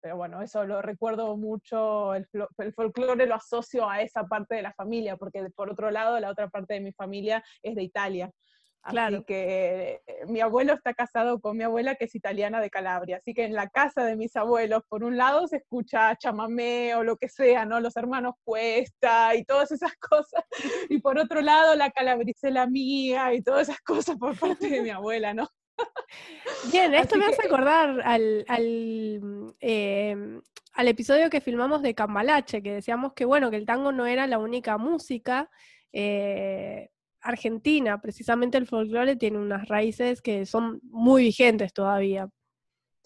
Speaker 2: pero bueno, eso lo recuerdo mucho. El, el folclore lo asocio a esa parte de la familia, porque por otro lado, la otra parte de mi familia es de Italia. Claro. Así que eh, mi abuelo está casado con mi abuela que es italiana de Calabria. Así que en la casa de mis abuelos, por un lado se escucha chamamé o lo que sea, ¿no? Los hermanos Cuesta y todas esas [laughs] cosas. Y por otro lado la calabricela mía y todas esas cosas por parte de mi abuela, ¿no?
Speaker 1: Bien, esto me hace acordar al, al, eh, al episodio que filmamos de Cambalache, que decíamos que bueno, que el tango no era la única música. Eh, Argentina, precisamente el folclore tiene unas raíces que son muy vigentes todavía.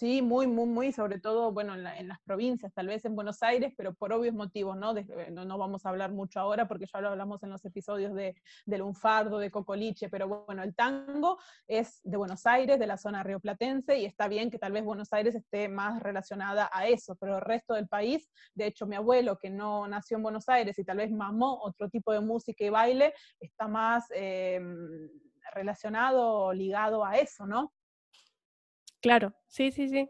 Speaker 2: Sí, muy, muy, muy, sobre todo, bueno, en, las provincias, tal vez en Buenos Aires, pero por obvios motivos, ¿no? no, no, vamos a hablar mucho ahora porque ya lo hablamos en los episodios de, de Lunfardo, de Cocoliche, pero bueno, el tango es de Buenos Aires, de la zona rioplatense, y está bien que tal vez Buenos Aires esté más relacionada a eso, pero el resto del país, de hecho mi abuelo, que no nació en Buenos Aires y tal vez mamó otro tipo de música y baile, está más eh, relacionado, ligado a eso, ¿no?
Speaker 1: Claro, sí, sí, sí.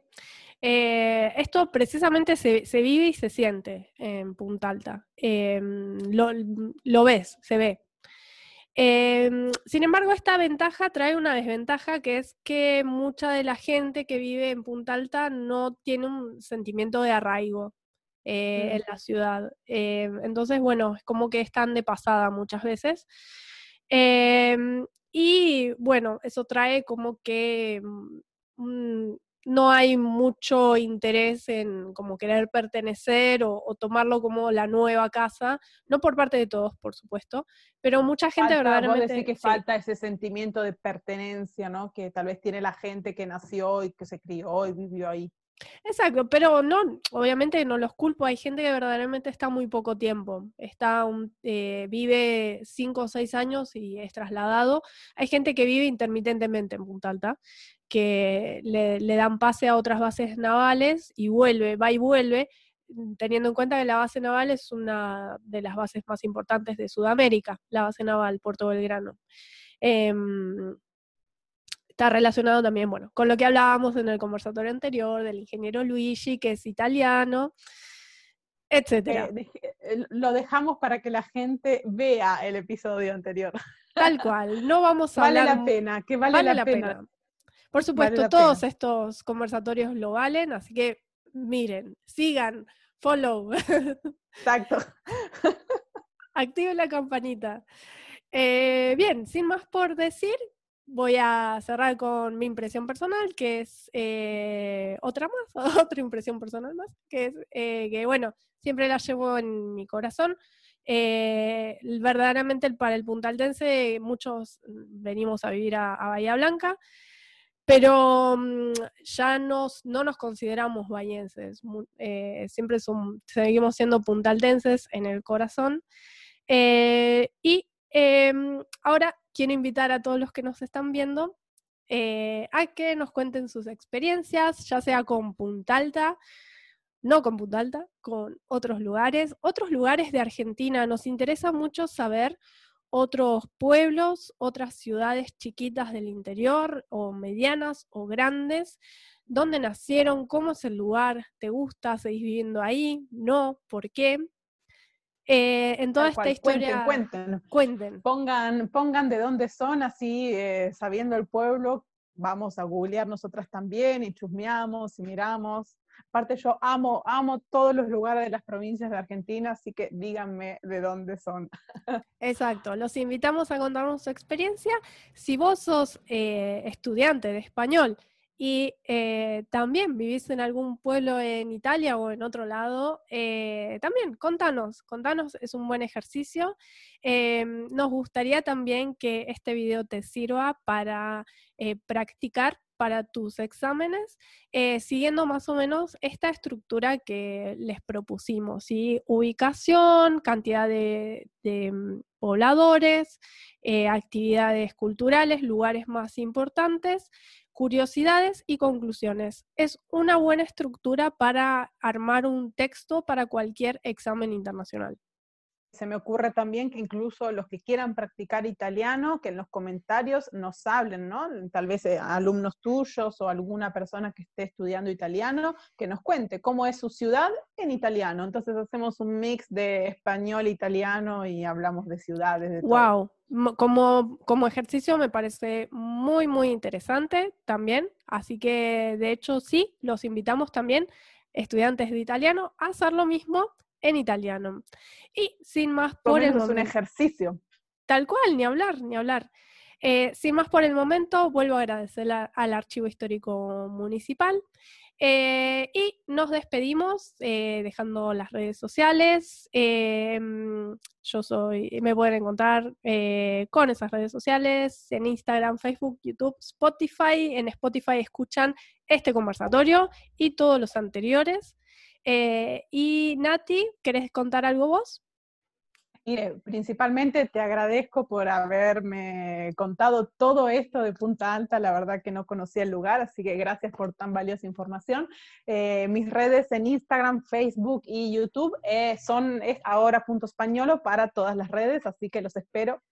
Speaker 1: Eh, esto precisamente se, vive y se siente en Punta Alta. Em, lo, ves, se ve. Em, sin embargo, esta ventaja trae una desventaja que es que mucha de la gente que vive en Punta Alta no tiene un sentimiento de arraigo eh, en la ciudad. Em, entonces, bueno, es como que están de pasada muchas veces. y bueno, eso trae como que mm, no hay mucho interés en como querer pertenecer o, tomarlo como la nueva casa, no por parte de todos, por supuesto, pero mucha gente verdaderamente...
Speaker 2: Vos decís que falta ese sentimiento de pertenencia, ¿no? Que tal vez tiene la gente que nació y que se crió y vivió ahí.
Speaker 1: Exacto, pero no, obviamente no los culpo, hay gente que verdaderamente está muy poco tiempo, está eh, vive cinco o seis años y es trasladado, hay gente que vive intermitentemente en Punta Alta, que le, dan pase a otras bases navales y vuelve, va y vuelve, mm, teniendo en cuenta que la base naval es una de las bases más importantes de Sudamérica, la base naval Puerto Belgrano. Em, está relacionado también, bueno, con lo que hablábamos en el conversatorio anterior del ingeniero Luigi, que es italiano, etcétera.
Speaker 2: Eh, eh, lo dejamos para que la gente vea el episodio anterior.
Speaker 1: Tal cual, no vamos a
Speaker 2: vale la pena, que vale, la, pena.
Speaker 1: Por supuesto, todos estos conversatorios lo valen, así que miren, sigan, follow. [laughs]
Speaker 2: Exacto.
Speaker 1: Activen la campanita. Eh, bien, sin más por decir, voy a cerrar con mi impresión personal, que es eh, otra más, [laughs] otra impresión personal más, que es eh, que, bueno, siempre la llevo en mi corazón. verdaderamente para el puntaltense muchos venimos a vivir a Bahía Blanca pero mm, ya nos, no nos consideramos bayenses, eh, siempre seguimos siendo puntaldenses en el corazón. Eh, y em, ahora quiero invitar a todos los que nos están viendo eh, a que nos cuenten sus experiencias, ya sea con Punta Alta, no con Punta Alta, con otros lugares, otros lugares de Argentina. Nos interesa mucho saber otros pueblos, otras ciudades chiquitas del interior o medianas o grandes, dónde nacieron, cómo es el lugar, te gusta, seguís viviendo ahí, no, por qué. eh, en toda esta historia.
Speaker 2: Cuenten, cuenten, Pongan, pongan de dónde son, así eh, sabiendo el pueblo, vamos a googlear nosotras también y chusmeamos y miramos. Aparte yo amo, amo todos los lugares de las provincias de Argentina, así que díganme de dónde son.
Speaker 1: Exacto, los invitamos a contarnos su experiencia. Si vos sos eh, estudiante de español y eh, también vivís en algún pueblo en Italia o en otro lado, eh, también contanos, contanos, es un buen ejercicio. nos gustaría también que este video te sirva para practicar para tus exámenes, eh, siguiendo más o menos esta estructura que les propusimos, ubicación, cantidad de, mm, pobladores, eh, actividades culturales, lugares más importantes, curiosidades y conclusiones. Es una buena estructura para armar un texto para cualquier examen internacional.
Speaker 2: Se me ocurre también que incluso los que quieran practicar italiano, que en los comentarios nos hablen, ¿no? Tal vez eh, alumnos tuyos o alguna persona que esté estudiando italiano, que nos cuente cómo es su ciudad en italiano. Entonces hacemos un mix de español italiano y hablamos de ciudades. De
Speaker 1: wow. Como, como ejercicio me parece muy, muy interesante también. Así que, de hecho, sí, los invitamos también, estudiantes de italiano, a hacer lo mismo en italiano. Y sin más por el momento.
Speaker 2: un ejercicio.
Speaker 1: Tal cual, ni hablar, ni hablar. Eh, sin más por el momento, vuelvo a agradecer al Archivo Histórico Municipal. Eh, y nos despedimos eh, dejando las redes sociales. yo soy, me pueden encontrar con esas redes sociales en Instagram, Facebook, YouTube, Spotify. En Spotify escuchan este conversatorio y todos los anteriores. Eh, y Nati, ¿querés contar algo vos?
Speaker 2: Mire, principalmente te agradezco por haberme contado todo esto de Punta Alta, la verdad que no conocía el lugar, así que gracias por tan valiosa información. Eh, mis redes en Instagram, Facebook y YouTube eh, son es ahora punto españolo para todas las redes, así que los espero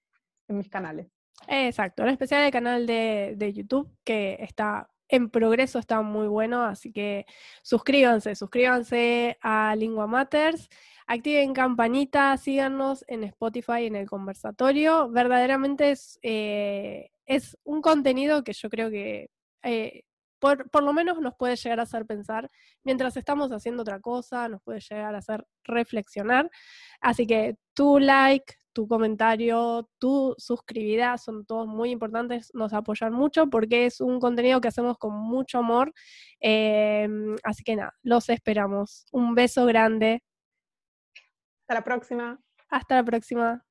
Speaker 2: en mis canales.
Speaker 1: Exacto, en especial el canal de, de YouTube que está en progreso, está muy bueno, así que suscríbanse, suscríbanse a Lingua Matters, activen campanita, síganos en Spotify en el conversatorio. Verdaderamente es, eh, es un contenido que yo creo que eh, por, por, lo menos nos puede llegar a hacer pensar mientras estamos haciendo otra cosa, nos puede llegar a hacer reflexionar. Así que tu like, tu comentario, tu suscribida, son todos muy importantes, nos apoyan mucho porque es un contenido que hacemos con mucho amor. Em, así que nada, los esperamos. Un beso grande.
Speaker 2: Hasta la próxima.
Speaker 1: Hasta la próxima.